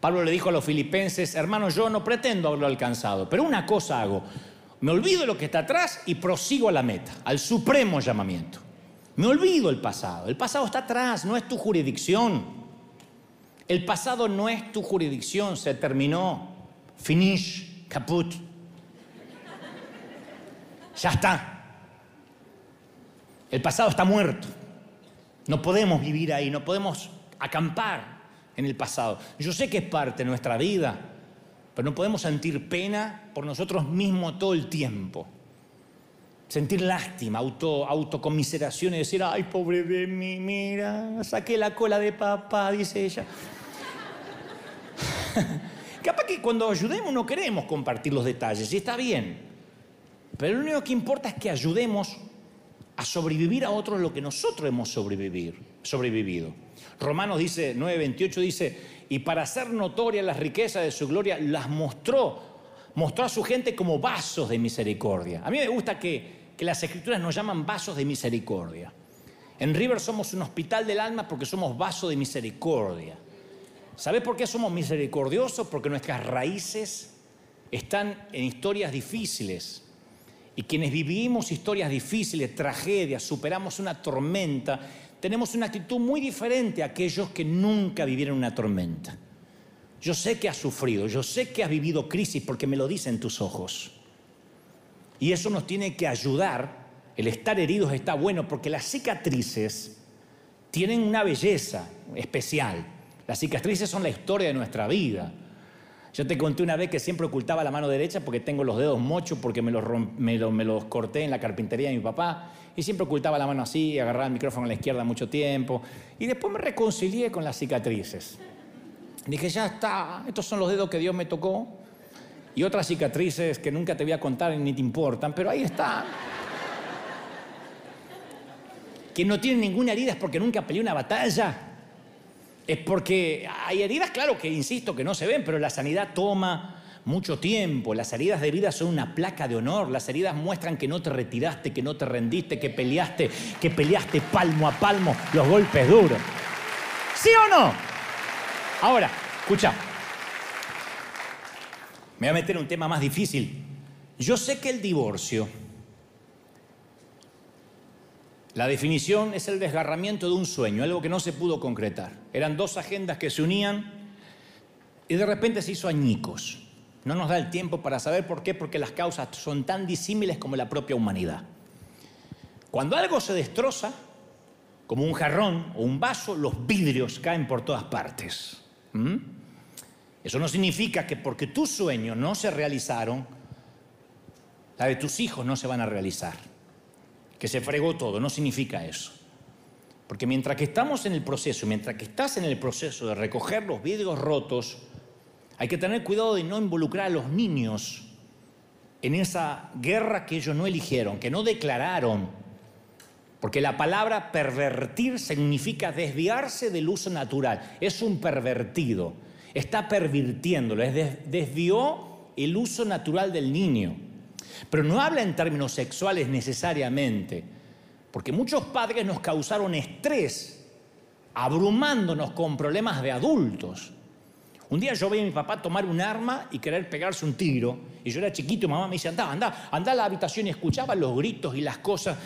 Pablo le dijo a los filipenses, hermano, yo no pretendo haberlo alcanzado, pero una cosa hago. Me olvido de lo que está atrás y prosigo a la meta, al supremo llamamiento. Me olvido el pasado. El pasado está atrás, no es tu jurisdicción. El pasado no es tu jurisdicción, se terminó. Finish, caput. Ya está. El pasado está muerto. No podemos vivir ahí, no podemos acampar en el pasado. Yo sé que es parte de nuestra vida, pero no podemos sentir pena por nosotros mismos todo el tiempo. Sentir lástima, auto, autocomiseración y decir, ay, pobre de mí, mira, saqué la cola de papá, dice ella. Capaz que cuando ayudemos no queremos compartir los detalles, y está bien. Pero lo único que importa es que ayudemos a sobrevivir a otros lo que nosotros hemos sobrevivido. Romanos dice, 9:28 dice, y para hacer notorias las riquezas de su gloria, las mostró, mostró a su gente como vasos de misericordia. A mí me gusta que, que las escrituras nos llaman vasos de misericordia. En River somos un hospital del alma porque somos vasos de misericordia. ¿Sabes por qué somos misericordiosos? Porque nuestras raíces están en historias difíciles. Y quienes vivimos historias difíciles, tragedias, superamos una tormenta, tenemos una actitud muy diferente a aquellos que nunca vivieron una tormenta. Yo sé que has sufrido, yo sé que has vivido crisis porque me lo dicen tus ojos. Y eso nos tiene que ayudar. El estar heridos está bueno porque las cicatrices tienen una belleza especial. Las cicatrices son la historia de nuestra vida. Yo te conté una vez que siempre ocultaba la mano derecha porque tengo los dedos mochos, porque me los, corté en la carpintería de mi papá, y siempre ocultaba la mano así, agarraba el micrófono a la izquierda mucho tiempo, y después me reconcilié con las cicatrices. Dije, ya está, estos son los dedos que Dios me tocó, y otras cicatrices que nunca te voy a contar ni te importan, pero ahí está. Quien no tiene ninguna herida es porque nunca peleó una batalla es porque hay heridas, claro que insisto, que no se ven, pero la sanidad toma mucho tiempo. Las heridas de vida son una placa de honor. Las heridas muestran que no te retiraste, que no te rendiste, que peleaste, que peleaste palmo a palmo los golpes duros. ¿Sí o no? Ahora, escucha. Me voy a meter en un tema más difícil. Yo sé que el divorcio la definición es el desgarramiento de un sueño, algo que no se pudo concretar. Eran dos agendas que se unían y de repente se hizo añicos. No nos da el tiempo para saber por qué, porque las causas son tan disímiles como la propia humanidad. Cuando algo se destroza, como un jarrón o un vaso, los vidrios caen por todas partes. ¿Mm? Eso no significa que porque tus sueños no se realizaron, la de tus hijos no se van a realizar que se fregó todo, no significa eso. Porque mientras que estamos en el proceso, mientras que estás en el proceso de recoger los vidrios rotos, hay que tener cuidado de no involucrar a los niños en esa guerra que ellos no eligieron, que no declararon. Porque la palabra pervertir significa desviarse del uso natural. Es un pervertido. Está pervirtiéndolo. Es desvió el uso natural del niño. Pero no habla en términos sexuales necesariamente, porque muchos padres nos causaron estrés, abrumándonos con problemas de adultos. Un día yo veía a mi papá tomar un arma y querer pegarse un tiro. Y yo era chiquito y mamá me decía, anda, anda, anda a la habitación y escuchaba los gritos y las cosas.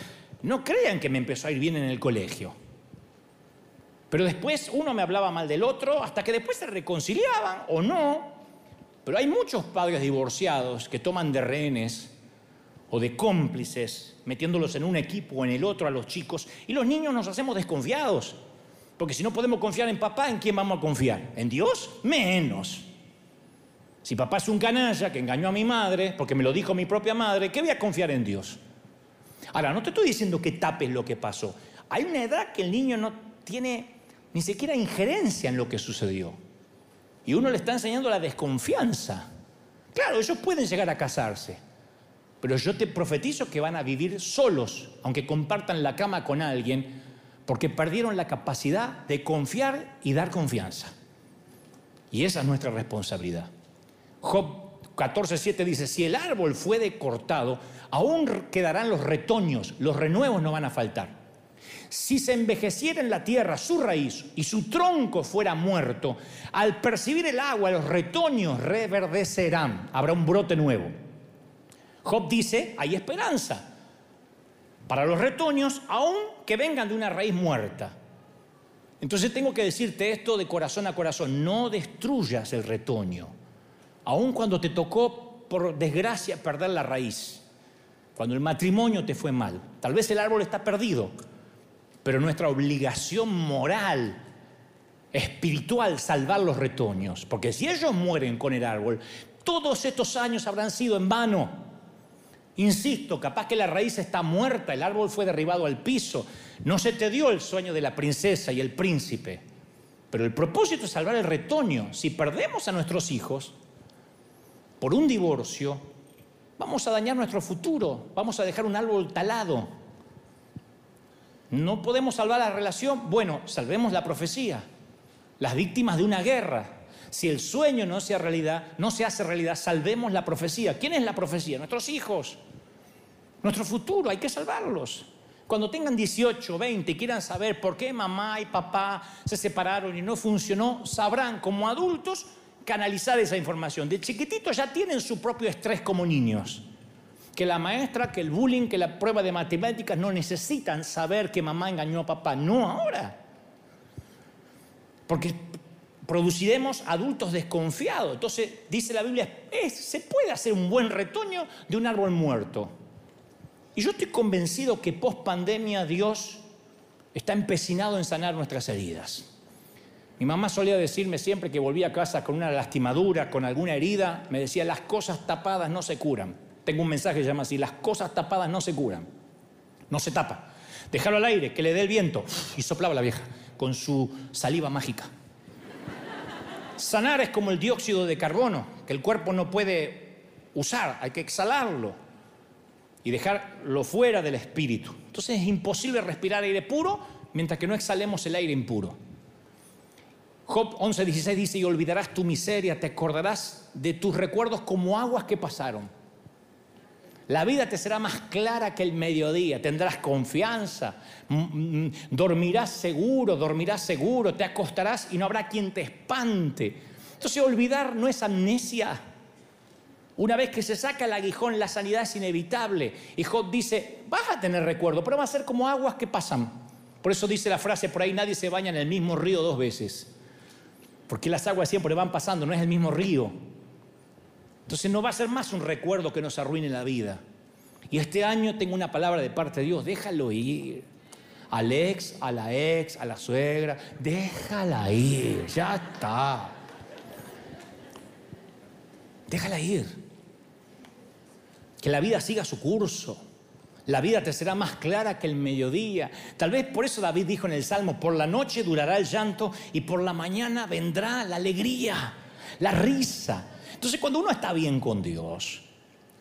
No crean que me empezó a ir bien en el colegio. Pero después uno me hablaba mal del otro, hasta que después se reconciliaban o no. Pero hay muchos padres divorciados que toman de rehenes o de cómplices, metiéndolos en un equipo o en el otro a los chicos, y los niños nos hacemos desconfiados. Porque si no podemos confiar en papá, ¿en quién vamos a confiar? ¿En Dios? Menos. Si papá es un canalla que engañó a mi madre, porque me lo dijo mi propia madre, ¿qué voy a confiar en Dios? Ahora, no te estoy diciendo que tapes lo que pasó. Hay una edad que el niño no tiene ni siquiera injerencia en lo que sucedió. Y uno le está enseñando la desconfianza. Claro, ellos pueden llegar a casarse, pero yo te profetizo que van a vivir solos, aunque compartan la cama con alguien, porque perdieron la capacidad de confiar y dar confianza. Y esa es nuestra responsabilidad. Job 14.7 dice, si el árbol fue cortado, aún quedarán los retoños, los renuevos no van a faltar. Si se envejeciera en la tierra su raíz y su tronco fuera muerto, al percibir el agua los retoños reverdecerán, habrá un brote nuevo. Job dice, hay esperanza para los retoños, aun que vengan de una raíz muerta. Entonces tengo que decirte esto de corazón a corazón, no destruyas el retoño, aun cuando te tocó por desgracia perder la raíz, cuando el matrimonio te fue mal, tal vez el árbol está perdido, pero nuestra obligación moral, espiritual, salvar los retoños, porque si ellos mueren con el árbol, todos estos años habrán sido en vano. Insisto, capaz que la raíz está muerta, el árbol fue derribado al piso, no se te dio el sueño de la princesa y el príncipe. Pero el propósito es salvar el retoño. Si perdemos a nuestros hijos por un divorcio, vamos a dañar nuestro futuro, vamos a dejar un árbol talado. No podemos salvar la relación, bueno, salvemos la profecía. Las víctimas de una guerra, si el sueño no se, realidad, no se hace realidad, salvemos la profecía. ¿Quién es la profecía? Nuestros hijos. Nuestro futuro, hay que salvarlos. Cuando tengan 18, 20 y quieran saber por qué mamá y papá se separaron y no funcionó, sabrán como adultos canalizar esa información. De chiquititos ya tienen su propio estrés como niños. Que la maestra, que el bullying, que la prueba de matemáticas no necesitan saber que mamá engañó a papá. No ahora. Porque produciremos adultos desconfiados. Entonces, dice la Biblia, se puede hacer un buen retoño de un árbol muerto. Y yo estoy convencido que post pandemia Dios está empecinado en sanar nuestras heridas. Mi mamá solía decirme siempre que volvía a casa con una lastimadura, con alguna herida, me decía, las cosas tapadas no se curan. Tengo un mensaje que se llama así, las cosas tapadas no se curan, no se tapa. Déjalo al aire, que le dé el viento. Y soplaba la vieja con su saliva mágica. Sanar es como el dióxido de carbono, que el cuerpo no puede usar, hay que exhalarlo y dejarlo fuera del espíritu. Entonces es imposible respirar aire puro mientras que no exhalemos el aire impuro. Job 11:16 dice, y olvidarás tu miseria, te acordarás de tus recuerdos como aguas que pasaron. La vida te será más clara que el mediodía, tendrás confianza, dormirás seguro, dormirás seguro, te acostarás y no habrá quien te espante. Entonces olvidar no es amnesia. Una vez que se saca el aguijón, la sanidad es inevitable. Y Job dice, vas a tener recuerdo, pero va a ser como aguas que pasan. Por eso dice la frase por ahí, nadie se baña en el mismo río dos veces. Porque las aguas siempre van pasando, no es el mismo río. Entonces no va a ser más un recuerdo que nos arruine la vida. Y este año tengo una palabra de parte de Dios, déjalo ir. Al ex, a la ex, a la suegra, déjala ir, ya está. Déjala ir. Que la vida siga su curso. La vida te será más clara que el mediodía. Tal vez por eso David dijo en el Salmo, por la noche durará el llanto y por la mañana vendrá la alegría, la risa. Entonces cuando uno está bien con Dios,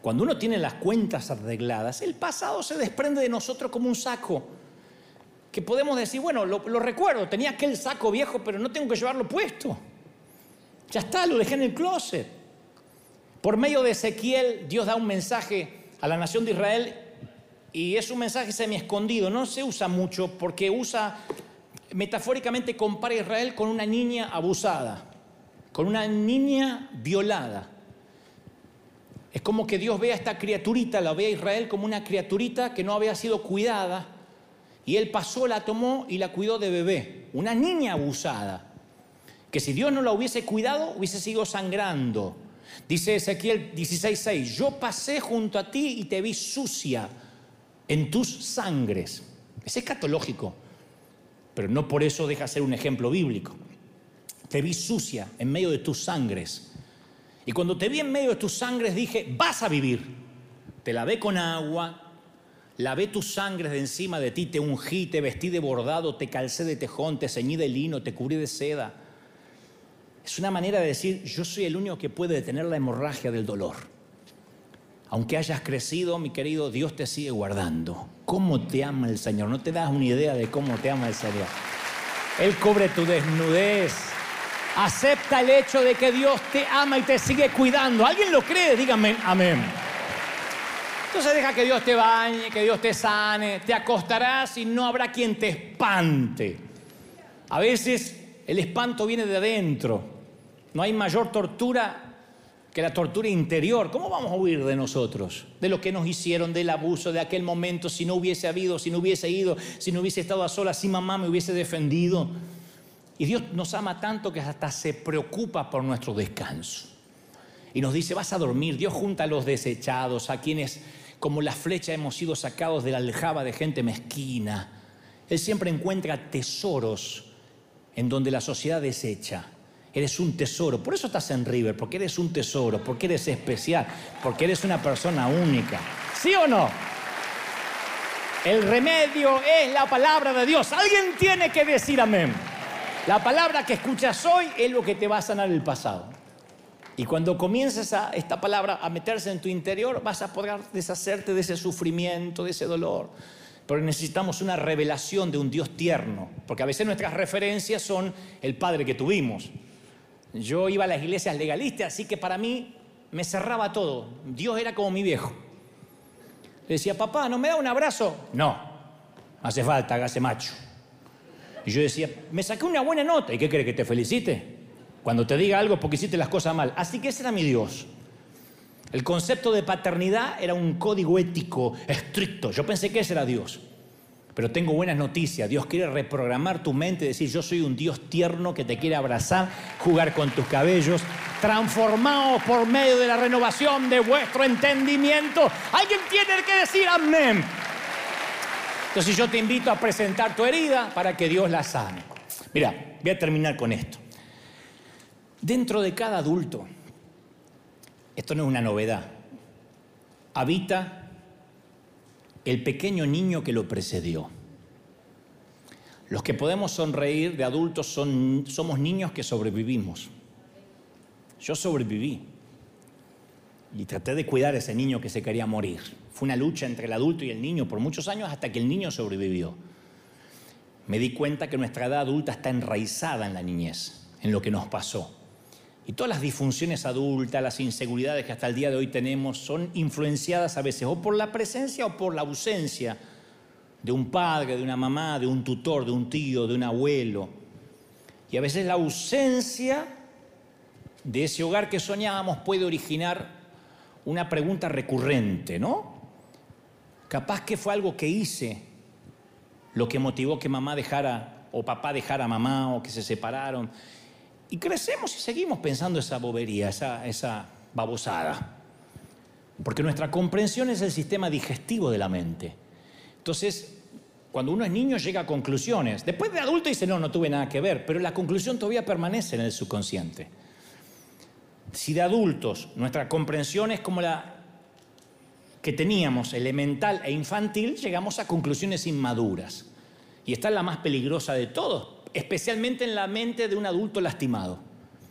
cuando uno tiene las cuentas arregladas, el pasado se desprende de nosotros como un saco. Que podemos decir, bueno, lo, recuerdo, tenía aquel saco viejo, pero no tengo que llevarlo puesto. Ya está, lo dejé en el closet. Por medio de Ezequiel, Dios da un mensaje a la nación de Israel y es un mensaje semi escondido. No se usa mucho porque usa, metafóricamente compara a Israel con una niña abusada. Con una niña violada. Es como que Dios ve a esta criaturita, la ve a Israel como una criaturita que no había sido cuidada. Y él pasó, la tomó y la cuidó de bebé. Una niña abusada. Que si Dios no la hubiese cuidado, hubiese sido sangrando. Dice Ezequiel 16:6, yo pasé junto a ti y te vi sucia en tus sangres. Es escatológico, pero no por eso deja ser un ejemplo bíblico. Te vi sucia en medio de tus sangres. Y cuando te vi en medio de tus sangres dije, vas a vivir. Te lavé con agua, lavé tus sangres de encima de ti, te ungí, te vestí de bordado, te calcé de tejón, te ceñí de lino, te cubrí de seda. Es una manera de decir, yo soy el único que puede detener la hemorragia del dolor. Aunque hayas crecido, mi querido, Dios te sigue guardando. ¿Cómo te ama el Señor? No te das una idea de cómo te ama el Señor. Él cubre tu desnudez. Acepta el hecho de que Dios te ama y te sigue cuidando. ¿Alguien lo cree? Dígame amén. Entonces deja que Dios te bañe, que Dios te sane, te acostarás y no habrá quien te espante. A veces el espanto viene de adentro. No hay mayor tortura que la tortura interior. ¿Cómo vamos a huir de nosotros? De lo que nos hicieron, del abuso, de aquel momento, si no hubiese habido, si no hubiese ido, si no hubiese estado a solas, si mamá me hubiese defendido. Y Dios nos ama tanto que hasta se preocupa por nuestro descanso. Y nos dice, vas a dormir. Dios junta a los desechados, a quienes como la flecha hemos sido sacados de la aljaba de gente mezquina. Él siempre encuentra tesoros en donde la sociedad desecha. Eres un tesoro. Por eso estás en River, porque eres un tesoro, porque eres especial, porque eres una persona única. ¿Sí o no? El remedio es la palabra de Dios. Alguien tiene que decir amén. La palabra que escuchas hoy es lo que te va a sanar el pasado. Y cuando comiences a, esta palabra a meterse en tu interior, vas a poder deshacerte de ese sufrimiento, de ese dolor. Pero necesitamos una revelación de un Dios tierno, porque a veces nuestras referencias son el Padre que tuvimos. Yo iba a las iglesias legalistas, así que para mí me cerraba todo. Dios era como mi viejo. Le decía, papá, ¿no me da un abrazo? No, hace falta, hágase macho. Y yo decía, me saqué una buena nota. ¿Y qué quiere que te felicite? Cuando te diga algo porque hiciste las cosas mal. Así que ese era mi Dios. El concepto de paternidad era un código ético estricto. Yo pensé que ese era Dios. Pero tengo buenas noticias. Dios quiere reprogramar tu mente decir, yo soy un Dios tierno que te quiere abrazar, jugar con tus cabellos, transformado por medio de la renovación de vuestro entendimiento. Alguien tiene que decir amén. Entonces yo te invito a presentar tu herida para que Dios la sane. Mira, voy a terminar con esto. Dentro de cada adulto, esto no es una novedad, habita el pequeño niño que lo precedió. Los que podemos sonreír de adultos son, somos niños que sobrevivimos. Yo sobreviví y traté de cuidar a ese niño que se quería morir. Fue una lucha entre el adulto y el niño por muchos años hasta que el niño sobrevivió. Me di cuenta que nuestra edad adulta está enraizada en la niñez, en lo que nos pasó. Y todas las disfunciones adultas, las inseguridades que hasta el día de hoy tenemos, son influenciadas a veces o por la presencia o por la ausencia de un padre, de una mamá, de un tutor, de un tío, de un abuelo. Y a veces la ausencia de ese hogar que soñábamos puede originar una pregunta recurrente, ¿no? Capaz que fue algo que hice lo que motivó que mamá dejara o papá dejara a mamá o que se separaron. Y crecemos y seguimos pensando esa bobería, esa, esa babosada. Porque nuestra comprensión es el sistema digestivo de la mente. Entonces, cuando uno es niño llega a conclusiones. Después de adulto dice, no, no tuve nada que ver, pero la conclusión todavía permanece en el subconsciente. Si de adultos nuestra comprensión es como la que teníamos, elemental e infantil, llegamos a conclusiones inmaduras. Y esta es la más peligrosa de todos, especialmente en la mente de un adulto lastimado,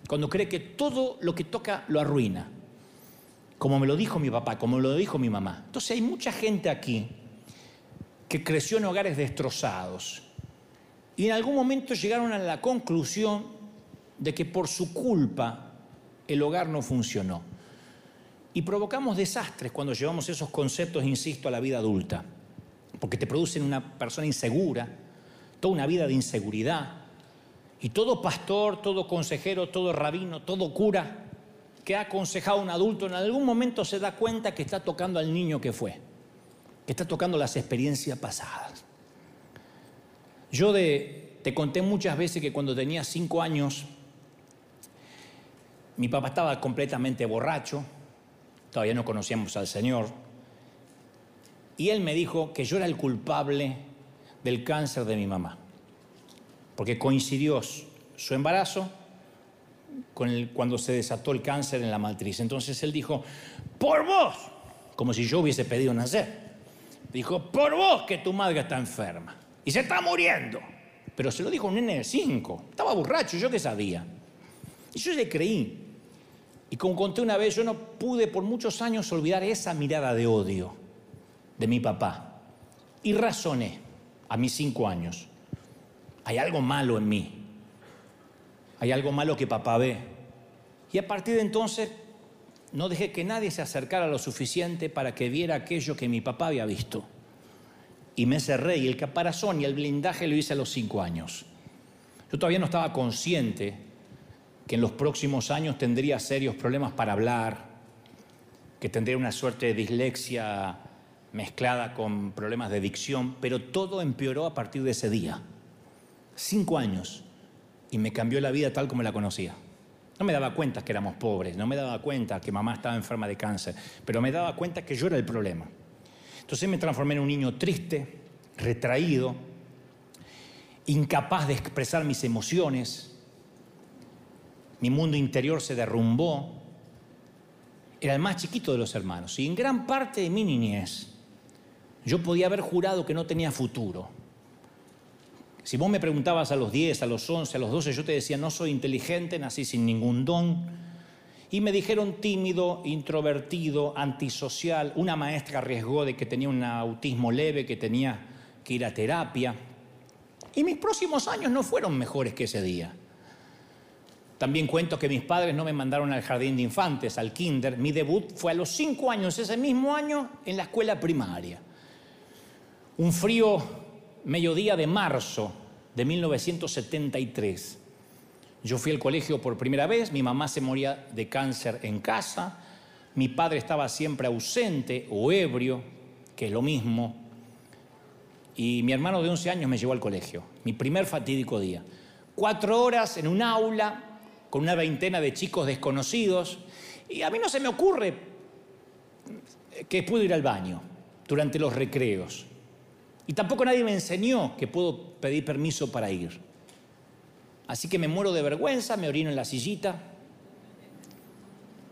cuando cree que todo lo que toca lo arruina, como me lo dijo mi papá, como me lo dijo mi mamá. Entonces hay mucha gente aquí que creció en hogares destrozados y en algún momento llegaron a la conclusión de que por su culpa el hogar no funcionó. Y provocamos desastres cuando llevamos esos conceptos, insisto, a la vida adulta, porque te producen una persona insegura, toda una vida de inseguridad. Y todo pastor, todo consejero, todo rabino, todo cura que ha aconsejado a un adulto en algún momento se da cuenta que está tocando al niño que fue, que está tocando las experiencias pasadas. Yo te conté muchas veces que cuando tenía cinco años, mi papá estaba completamente borracho, todavía no conocíamos al Señor, y él me dijo que yo era el culpable del cáncer de mi mamá, porque coincidió su embarazo con cuando se desató el cáncer en la matriz. Entonces él dijo, por vos, como si yo hubiese pedido nacer, dijo, por vos que tu madre está enferma y se está muriendo. Pero se lo dijo un nene de cinco, estaba borracho, yo qué sabía. Y yo le creí. Y como conté una vez, yo no pude por muchos años olvidar esa mirada de odio de mi papá. Y razoné a mis cinco años. Hay algo malo en mí. Hay algo malo que papá ve. Y a partir de entonces no dejé que nadie se acercara lo suficiente para que viera aquello que mi papá había visto. Y me cerré y el caparazón y el blindaje lo hice a los cinco años. Yo todavía no estaba consciente que en los próximos años tendría serios problemas para hablar, que tendría una suerte de dislexia mezclada con problemas de dicción, pero todo empeoró a partir de ese día. Cinco años. Y me cambió la vida tal como la conocía. No me daba cuenta que éramos pobres, no me daba cuenta que mamá estaba enferma de cáncer, pero me daba cuenta que yo era el problema. Entonces me transformé en un niño triste, retraído, incapaz de expresar mis emociones. Mi mundo interior se derrumbó. Era el más chiquito de los hermanos. Y en gran parte de mi niñez yo podía haber jurado que no tenía futuro. Si vos me preguntabas a los 10, a los 11, a los 12, yo te decía, no soy inteligente, nací sin ningún don. Y me dijeron tímido, introvertido, antisocial. Una maestra arriesgó de que tenía un autismo leve, que tenía que ir a terapia. Y mis próximos años no fueron mejores que ese día. También cuento que mis padres no me mandaron al jardín de infantes, al kinder. Mi debut fue a los cinco años, ese mismo año, en la escuela primaria. Un frío mediodía de marzo de 1973. Yo fui al colegio por primera vez, mi mamá se moría de cáncer en casa, mi padre estaba siempre ausente o ebrio, que es lo mismo, y mi hermano de 11 años me llevó al colegio, mi primer fatídico día. Cuatro horas en un aula con una veintena de chicos desconocidos, y a mí no se me ocurre que puedo ir al baño durante los recreos. Y tampoco nadie me enseñó que puedo pedir permiso para ir. Así que me muero de vergüenza, me orino en la sillita,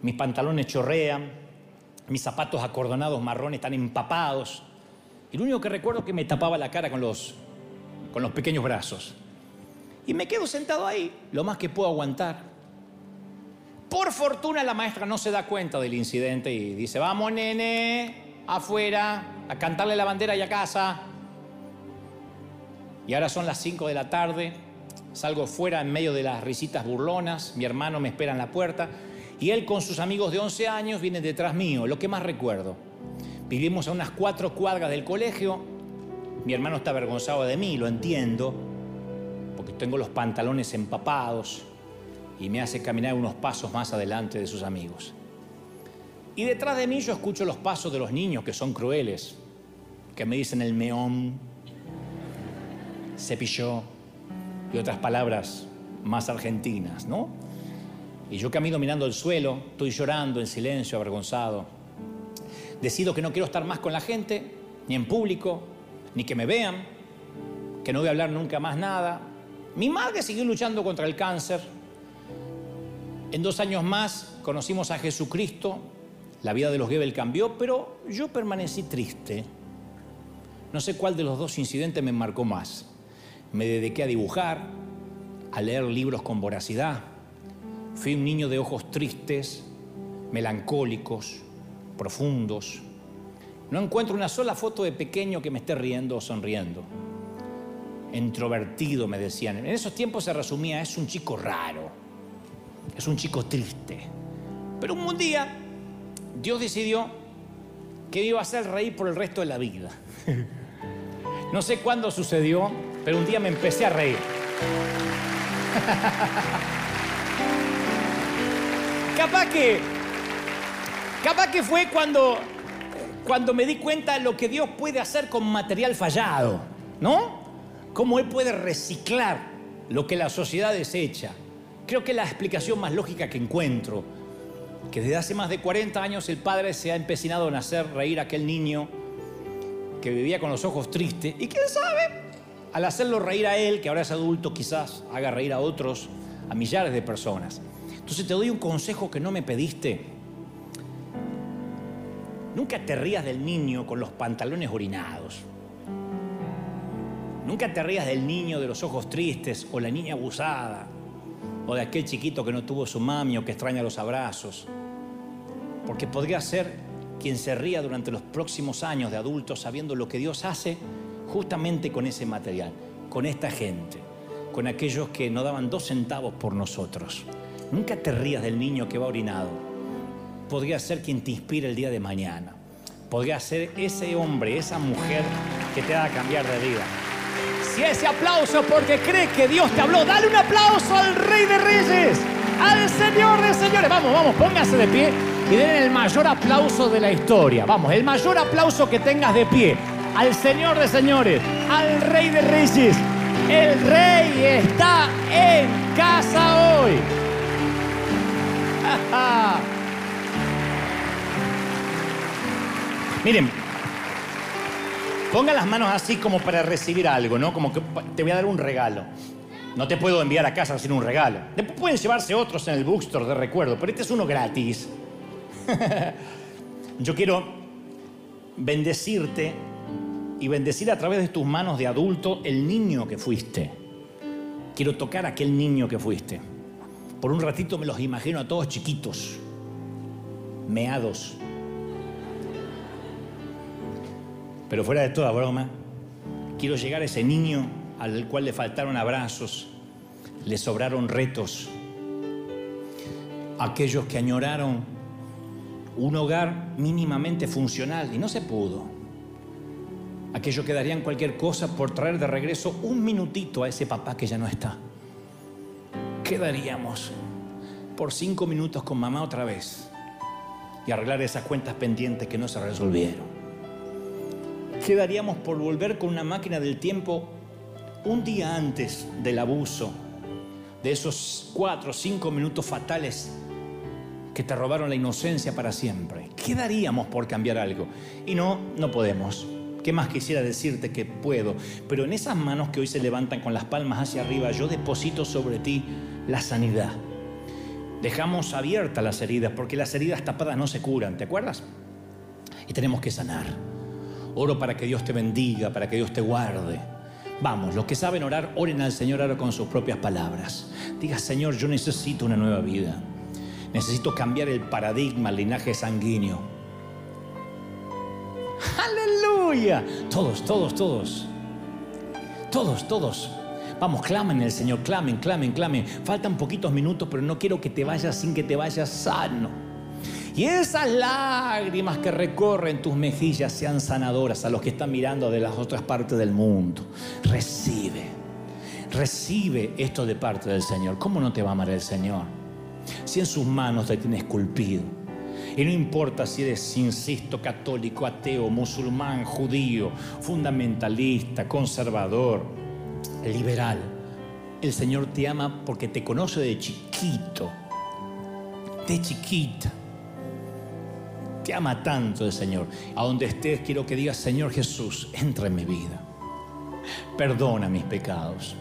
mis pantalones chorrean, mis zapatos acordonados marrones están empapados. Y lo único que recuerdo es que me tapaba la cara con los, con los pequeños brazos. Y me quedo sentado ahí, lo más que puedo aguantar. Por fortuna la maestra no se da cuenta del incidente y dice, vamos nene, afuera, a cantarle la bandera y a casa. Y ahora son las 5 de la tarde, salgo fuera en medio de las risitas burlonas, mi hermano me espera en la puerta y él con sus amigos de 11 años viene detrás mío, lo que más recuerdo. Vivimos a unas cuatro cuadras del colegio, mi hermano está avergonzado de mí, lo entiendo, porque tengo los pantalones empapados y me hace caminar unos pasos más adelante de sus amigos. Y detrás de mí yo escucho los pasos de los niños que son crueles, que me dicen el meón, cepilló y otras palabras más argentinas, ¿no? Y yo camino mirando el suelo, estoy llorando en silencio, avergonzado. Decido que no quiero estar más con la gente, ni en público, ni que me vean, que no voy a hablar nunca más nada. Mi madre siguió luchando contra el cáncer. En dos años más conocimos a Jesucristo, la vida de los Gebel cambió, pero yo permanecí triste. No sé cuál de los dos incidentes me marcó más. Me dediqué a dibujar, a leer libros con voracidad. Fui un niño de ojos tristes, melancólicos, profundos. No encuentro una sola foto de pequeño que me esté riendo o sonriendo. Introvertido, me decían. En esos tiempos se resumía, es un chico raro, es un chico triste. Pero un día Dios decidió que iba a hacer reír por el resto de la vida. no sé cuándo sucedió, pero un día me empecé a reír. capaz que, capaz que fue cuando, cuando me di cuenta de lo que Dios puede hacer con material fallado, ¿no? Cómo Él puede reciclar lo que la sociedad desecha. Creo que la explicación más lógica que encuentro, que desde hace más de 40 años el padre se ha empecinado en hacer reír a aquel niño que vivía con los ojos tristes y quién sabe, al hacerlo reír a él, que ahora es adulto, quizás haga reír a otros, a millares de personas. Entonces te doy un consejo que no me pediste. Nunca te rías del niño con los pantalones orinados. Nunca te rías del niño de los ojos tristes o la niña abusada o de aquel chiquito que no tuvo su mami o que extraña los abrazos. Porque podría ser quien se ría durante los próximos años de adultos sabiendo lo que Dios hace justamente con ese material, con esta gente, con aquellos que no daban dos centavos por nosotros. Nunca te rías del niño que va orinado. Podría ser quien te inspire el día de mañana. Podría ser ese hombre, esa mujer que te haga cambiar de vida. Si ese aplauso porque crees que Dios te habló, dale un aplauso al Rey de Reyes, al Señor de Señores. Vamos, vamos, póngase de pie y den el mayor aplauso de la historia. Vamos, el mayor aplauso que tengas de pie al Señor de Señores, al Rey de Reyes. El Rey está en casa hoy. Miren, pongan las manos así como para recibir algo, ¿no? Como que te voy a dar un regalo. No te puedo enviar a casa sin un regalo. Después pueden llevarse otros en el bookstore de recuerdo, pero este es uno gratis. Yo quiero bendecirte y bendecir a través de tus manos de adulto el niño que fuiste. Quiero tocar a aquel niño que fuiste. Por un ratito me los imagino a todos chiquitos, meados. Pero fuera de toda broma, quiero llegar a ese niño al cual le faltaron abrazos, le sobraron retos, aquellos que añoraron un hogar mínimamente funcional y no se pudo. Aquellos que darían cualquier cosa por traer de regreso un minutito a ese papá que ya no está. ¿Qué daríamos por cinco minutos con mamá otra vez y arreglar esas cuentas pendientes que no se resolvieron? ¿Qué daríamos por volver con una máquina del tiempo un día antes del abuso, de esos cuatro o cinco minutos fatales que te robaron la inocencia para siempre? ¿Qué daríamos por cambiar algo? Y no, no podemos. ¿Qué más quisiera decirte que puedo? Pero en esas manos que hoy se levantan con las palmas hacia arriba, yo deposito sobre ti la sanidad. Dejamos abiertas las heridas porque las heridas tapadas no se curan, ¿te acuerdas? Y tenemos que sanar. Oro para que Dios te bendiga, para que Dios te guarde. Vamos, los que saben orar, oren al Señor ahora con sus propias palabras. Diga, Señor, yo necesito una nueva vida. Necesito cambiar el paradigma, el linaje sanguíneo. Aleluya. Todos, todos, todos. Todos, todos. Vamos, clamen el Señor, clamen, clamen, clamen. Faltan poquitos minutos, pero no quiero que te vayas sin que te vayas sano. Y esas lágrimas que recorren tus mejillas sean sanadoras a los que están mirando de las otras partes del mundo. Recibe, recibe esto de parte del Señor. ¿Cómo no te va a amar el Señor? Si en sus manos te tiene esculpido. Y no importa si eres, insisto, católico, ateo, musulmán, judío, fundamentalista, conservador, liberal. El Señor te ama porque te conoce de chiquito, de chiquita. Te ama tanto el Señor. A donde estés quiero que digas, Señor Jesús, entra en mi vida. Perdona mis pecados.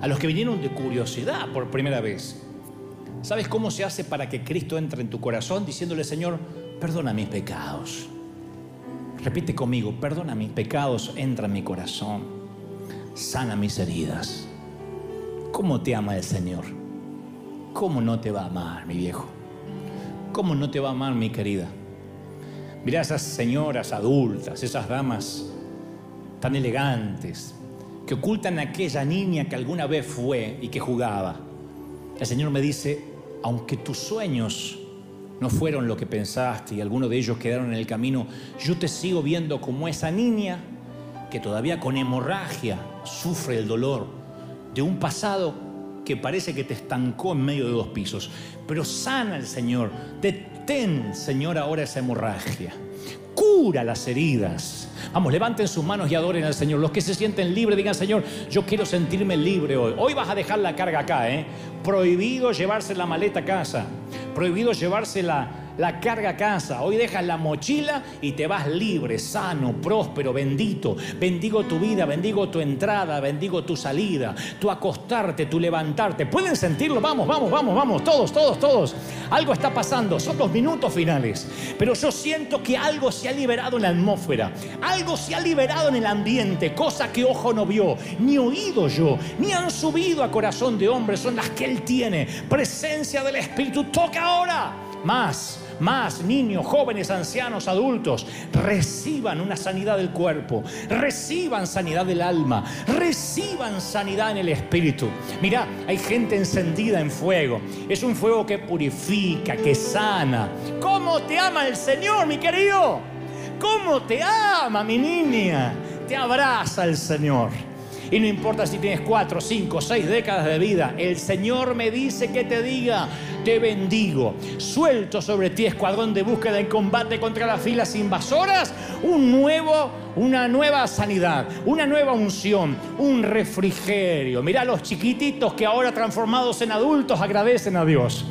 A los que vinieron de curiosidad por primera vez, ¿sabes cómo se hace para que Cristo entre en tu corazón diciéndole, Señor, perdona mis pecados? Repite conmigo, perdona mis pecados, entra en mi corazón, sana mis heridas. ¿Cómo te ama el Señor? ¿Cómo no te va a amar, mi viejo? ¿Cómo no te va a amar, mi querida? Mira esas señoras adultas, esas damas tan elegantes, que ocultan a aquella niña que alguna vez fue y que jugaba. El Señor me dice, aunque tus sueños no fueron lo que pensaste y algunos de ellos quedaron en el camino, yo te sigo viendo como esa niña que todavía con hemorragia sufre el dolor de un pasado que parece que te estancó en medio de dos pisos. Pero sana el Señor. Detén, Señor, ahora esa hemorragia. Cura las heridas. Vamos, levanten sus manos y adoren al Señor. Los que se sienten libres, digan, Señor, yo quiero sentirme libre hoy. Hoy vas a dejar la carga acá, ¿eh? Prohibido llevarse la maleta a casa. Prohibido llevarse la, la carga a casa. Hoy dejas la mochila y te vas libre, sano, próspero, bendito. Bendigo tu vida, bendigo tu entrada, bendigo tu salida, tu acostarte, tu levantarte. ¿Pueden sentirlo? Vamos, vamos, vamos, vamos. Todos, todos, todos. Algo está pasando. Son los minutos finales. Pero yo siento que algo se ha liberado en la atmósfera. Algo se ha liberado en el ambiente. Cosa que ojo no vio, ni oído yo, ni han subido a corazón de hombre. Son las que Él tiene. Presencia del Espíritu. Toca ahora. Más más niños, jóvenes, ancianos, adultos, reciban una sanidad del cuerpo, reciban sanidad del alma, reciban sanidad en el espíritu. Mira, hay gente encendida en fuego. Es un fuego que purifica, que sana. ¿Cómo te ama el Señor, mi querido? ¿Cómo te ama, mi niña? Te abraza el Señor. Y no importa si tienes cuatro, cinco, seis décadas de vida, el Señor me dice que te diga, te bendigo. Suelto sobre ti, escuadrón de búsqueda en combate contra las filas invasoras, un nuevo, una nueva sanidad, una nueva unción, un refrigerio. Mira los chiquititos que ahora transformados en adultos agradecen a Dios.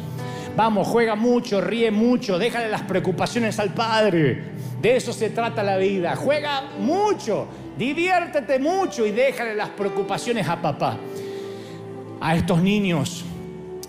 Vamos, juega mucho, ríe mucho, déjale las preocupaciones al Padre. De eso se trata la vida. Juega mucho Diviértete mucho y déjale las preocupaciones a papá. A estos niños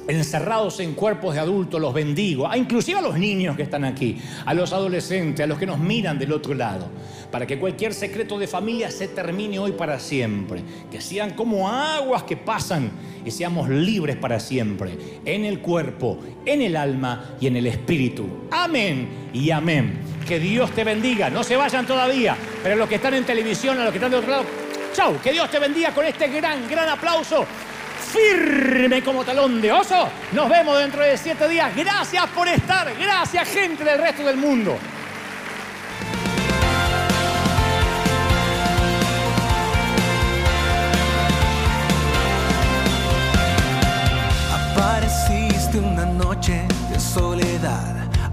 encerrados en cuerpos de adultos los bendigo, a inclusive a los niños que están aquí, a los adolescentes, a los que nos miran del otro lado, para que cualquier secreto de familia se termine hoy para siempre, que sean como aguas que pasan y seamos libres para siempre, en el cuerpo, en el alma y en el espíritu. Amén y amén. Que Dios te bendiga. No se vayan todavía, pero los que están en televisión, a los que están de otro lado, chau. Que Dios te bendiga con este gran, gran aplauso. Firme como talón de oso. Nos vemos dentro de siete días. Gracias por estar. Gracias, gente del resto del mundo. Apareciste una noche de soledad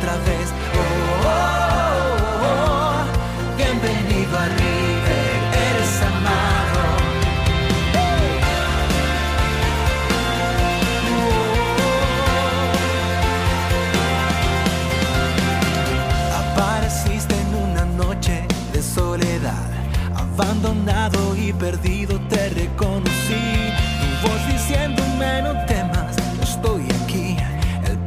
otra vez. Oh, oh, oh, bienvenido a River, eres amado. Apareciste en una noche de soledad, abandonado y perdido te reconocí. Tu voz diciéndome no temas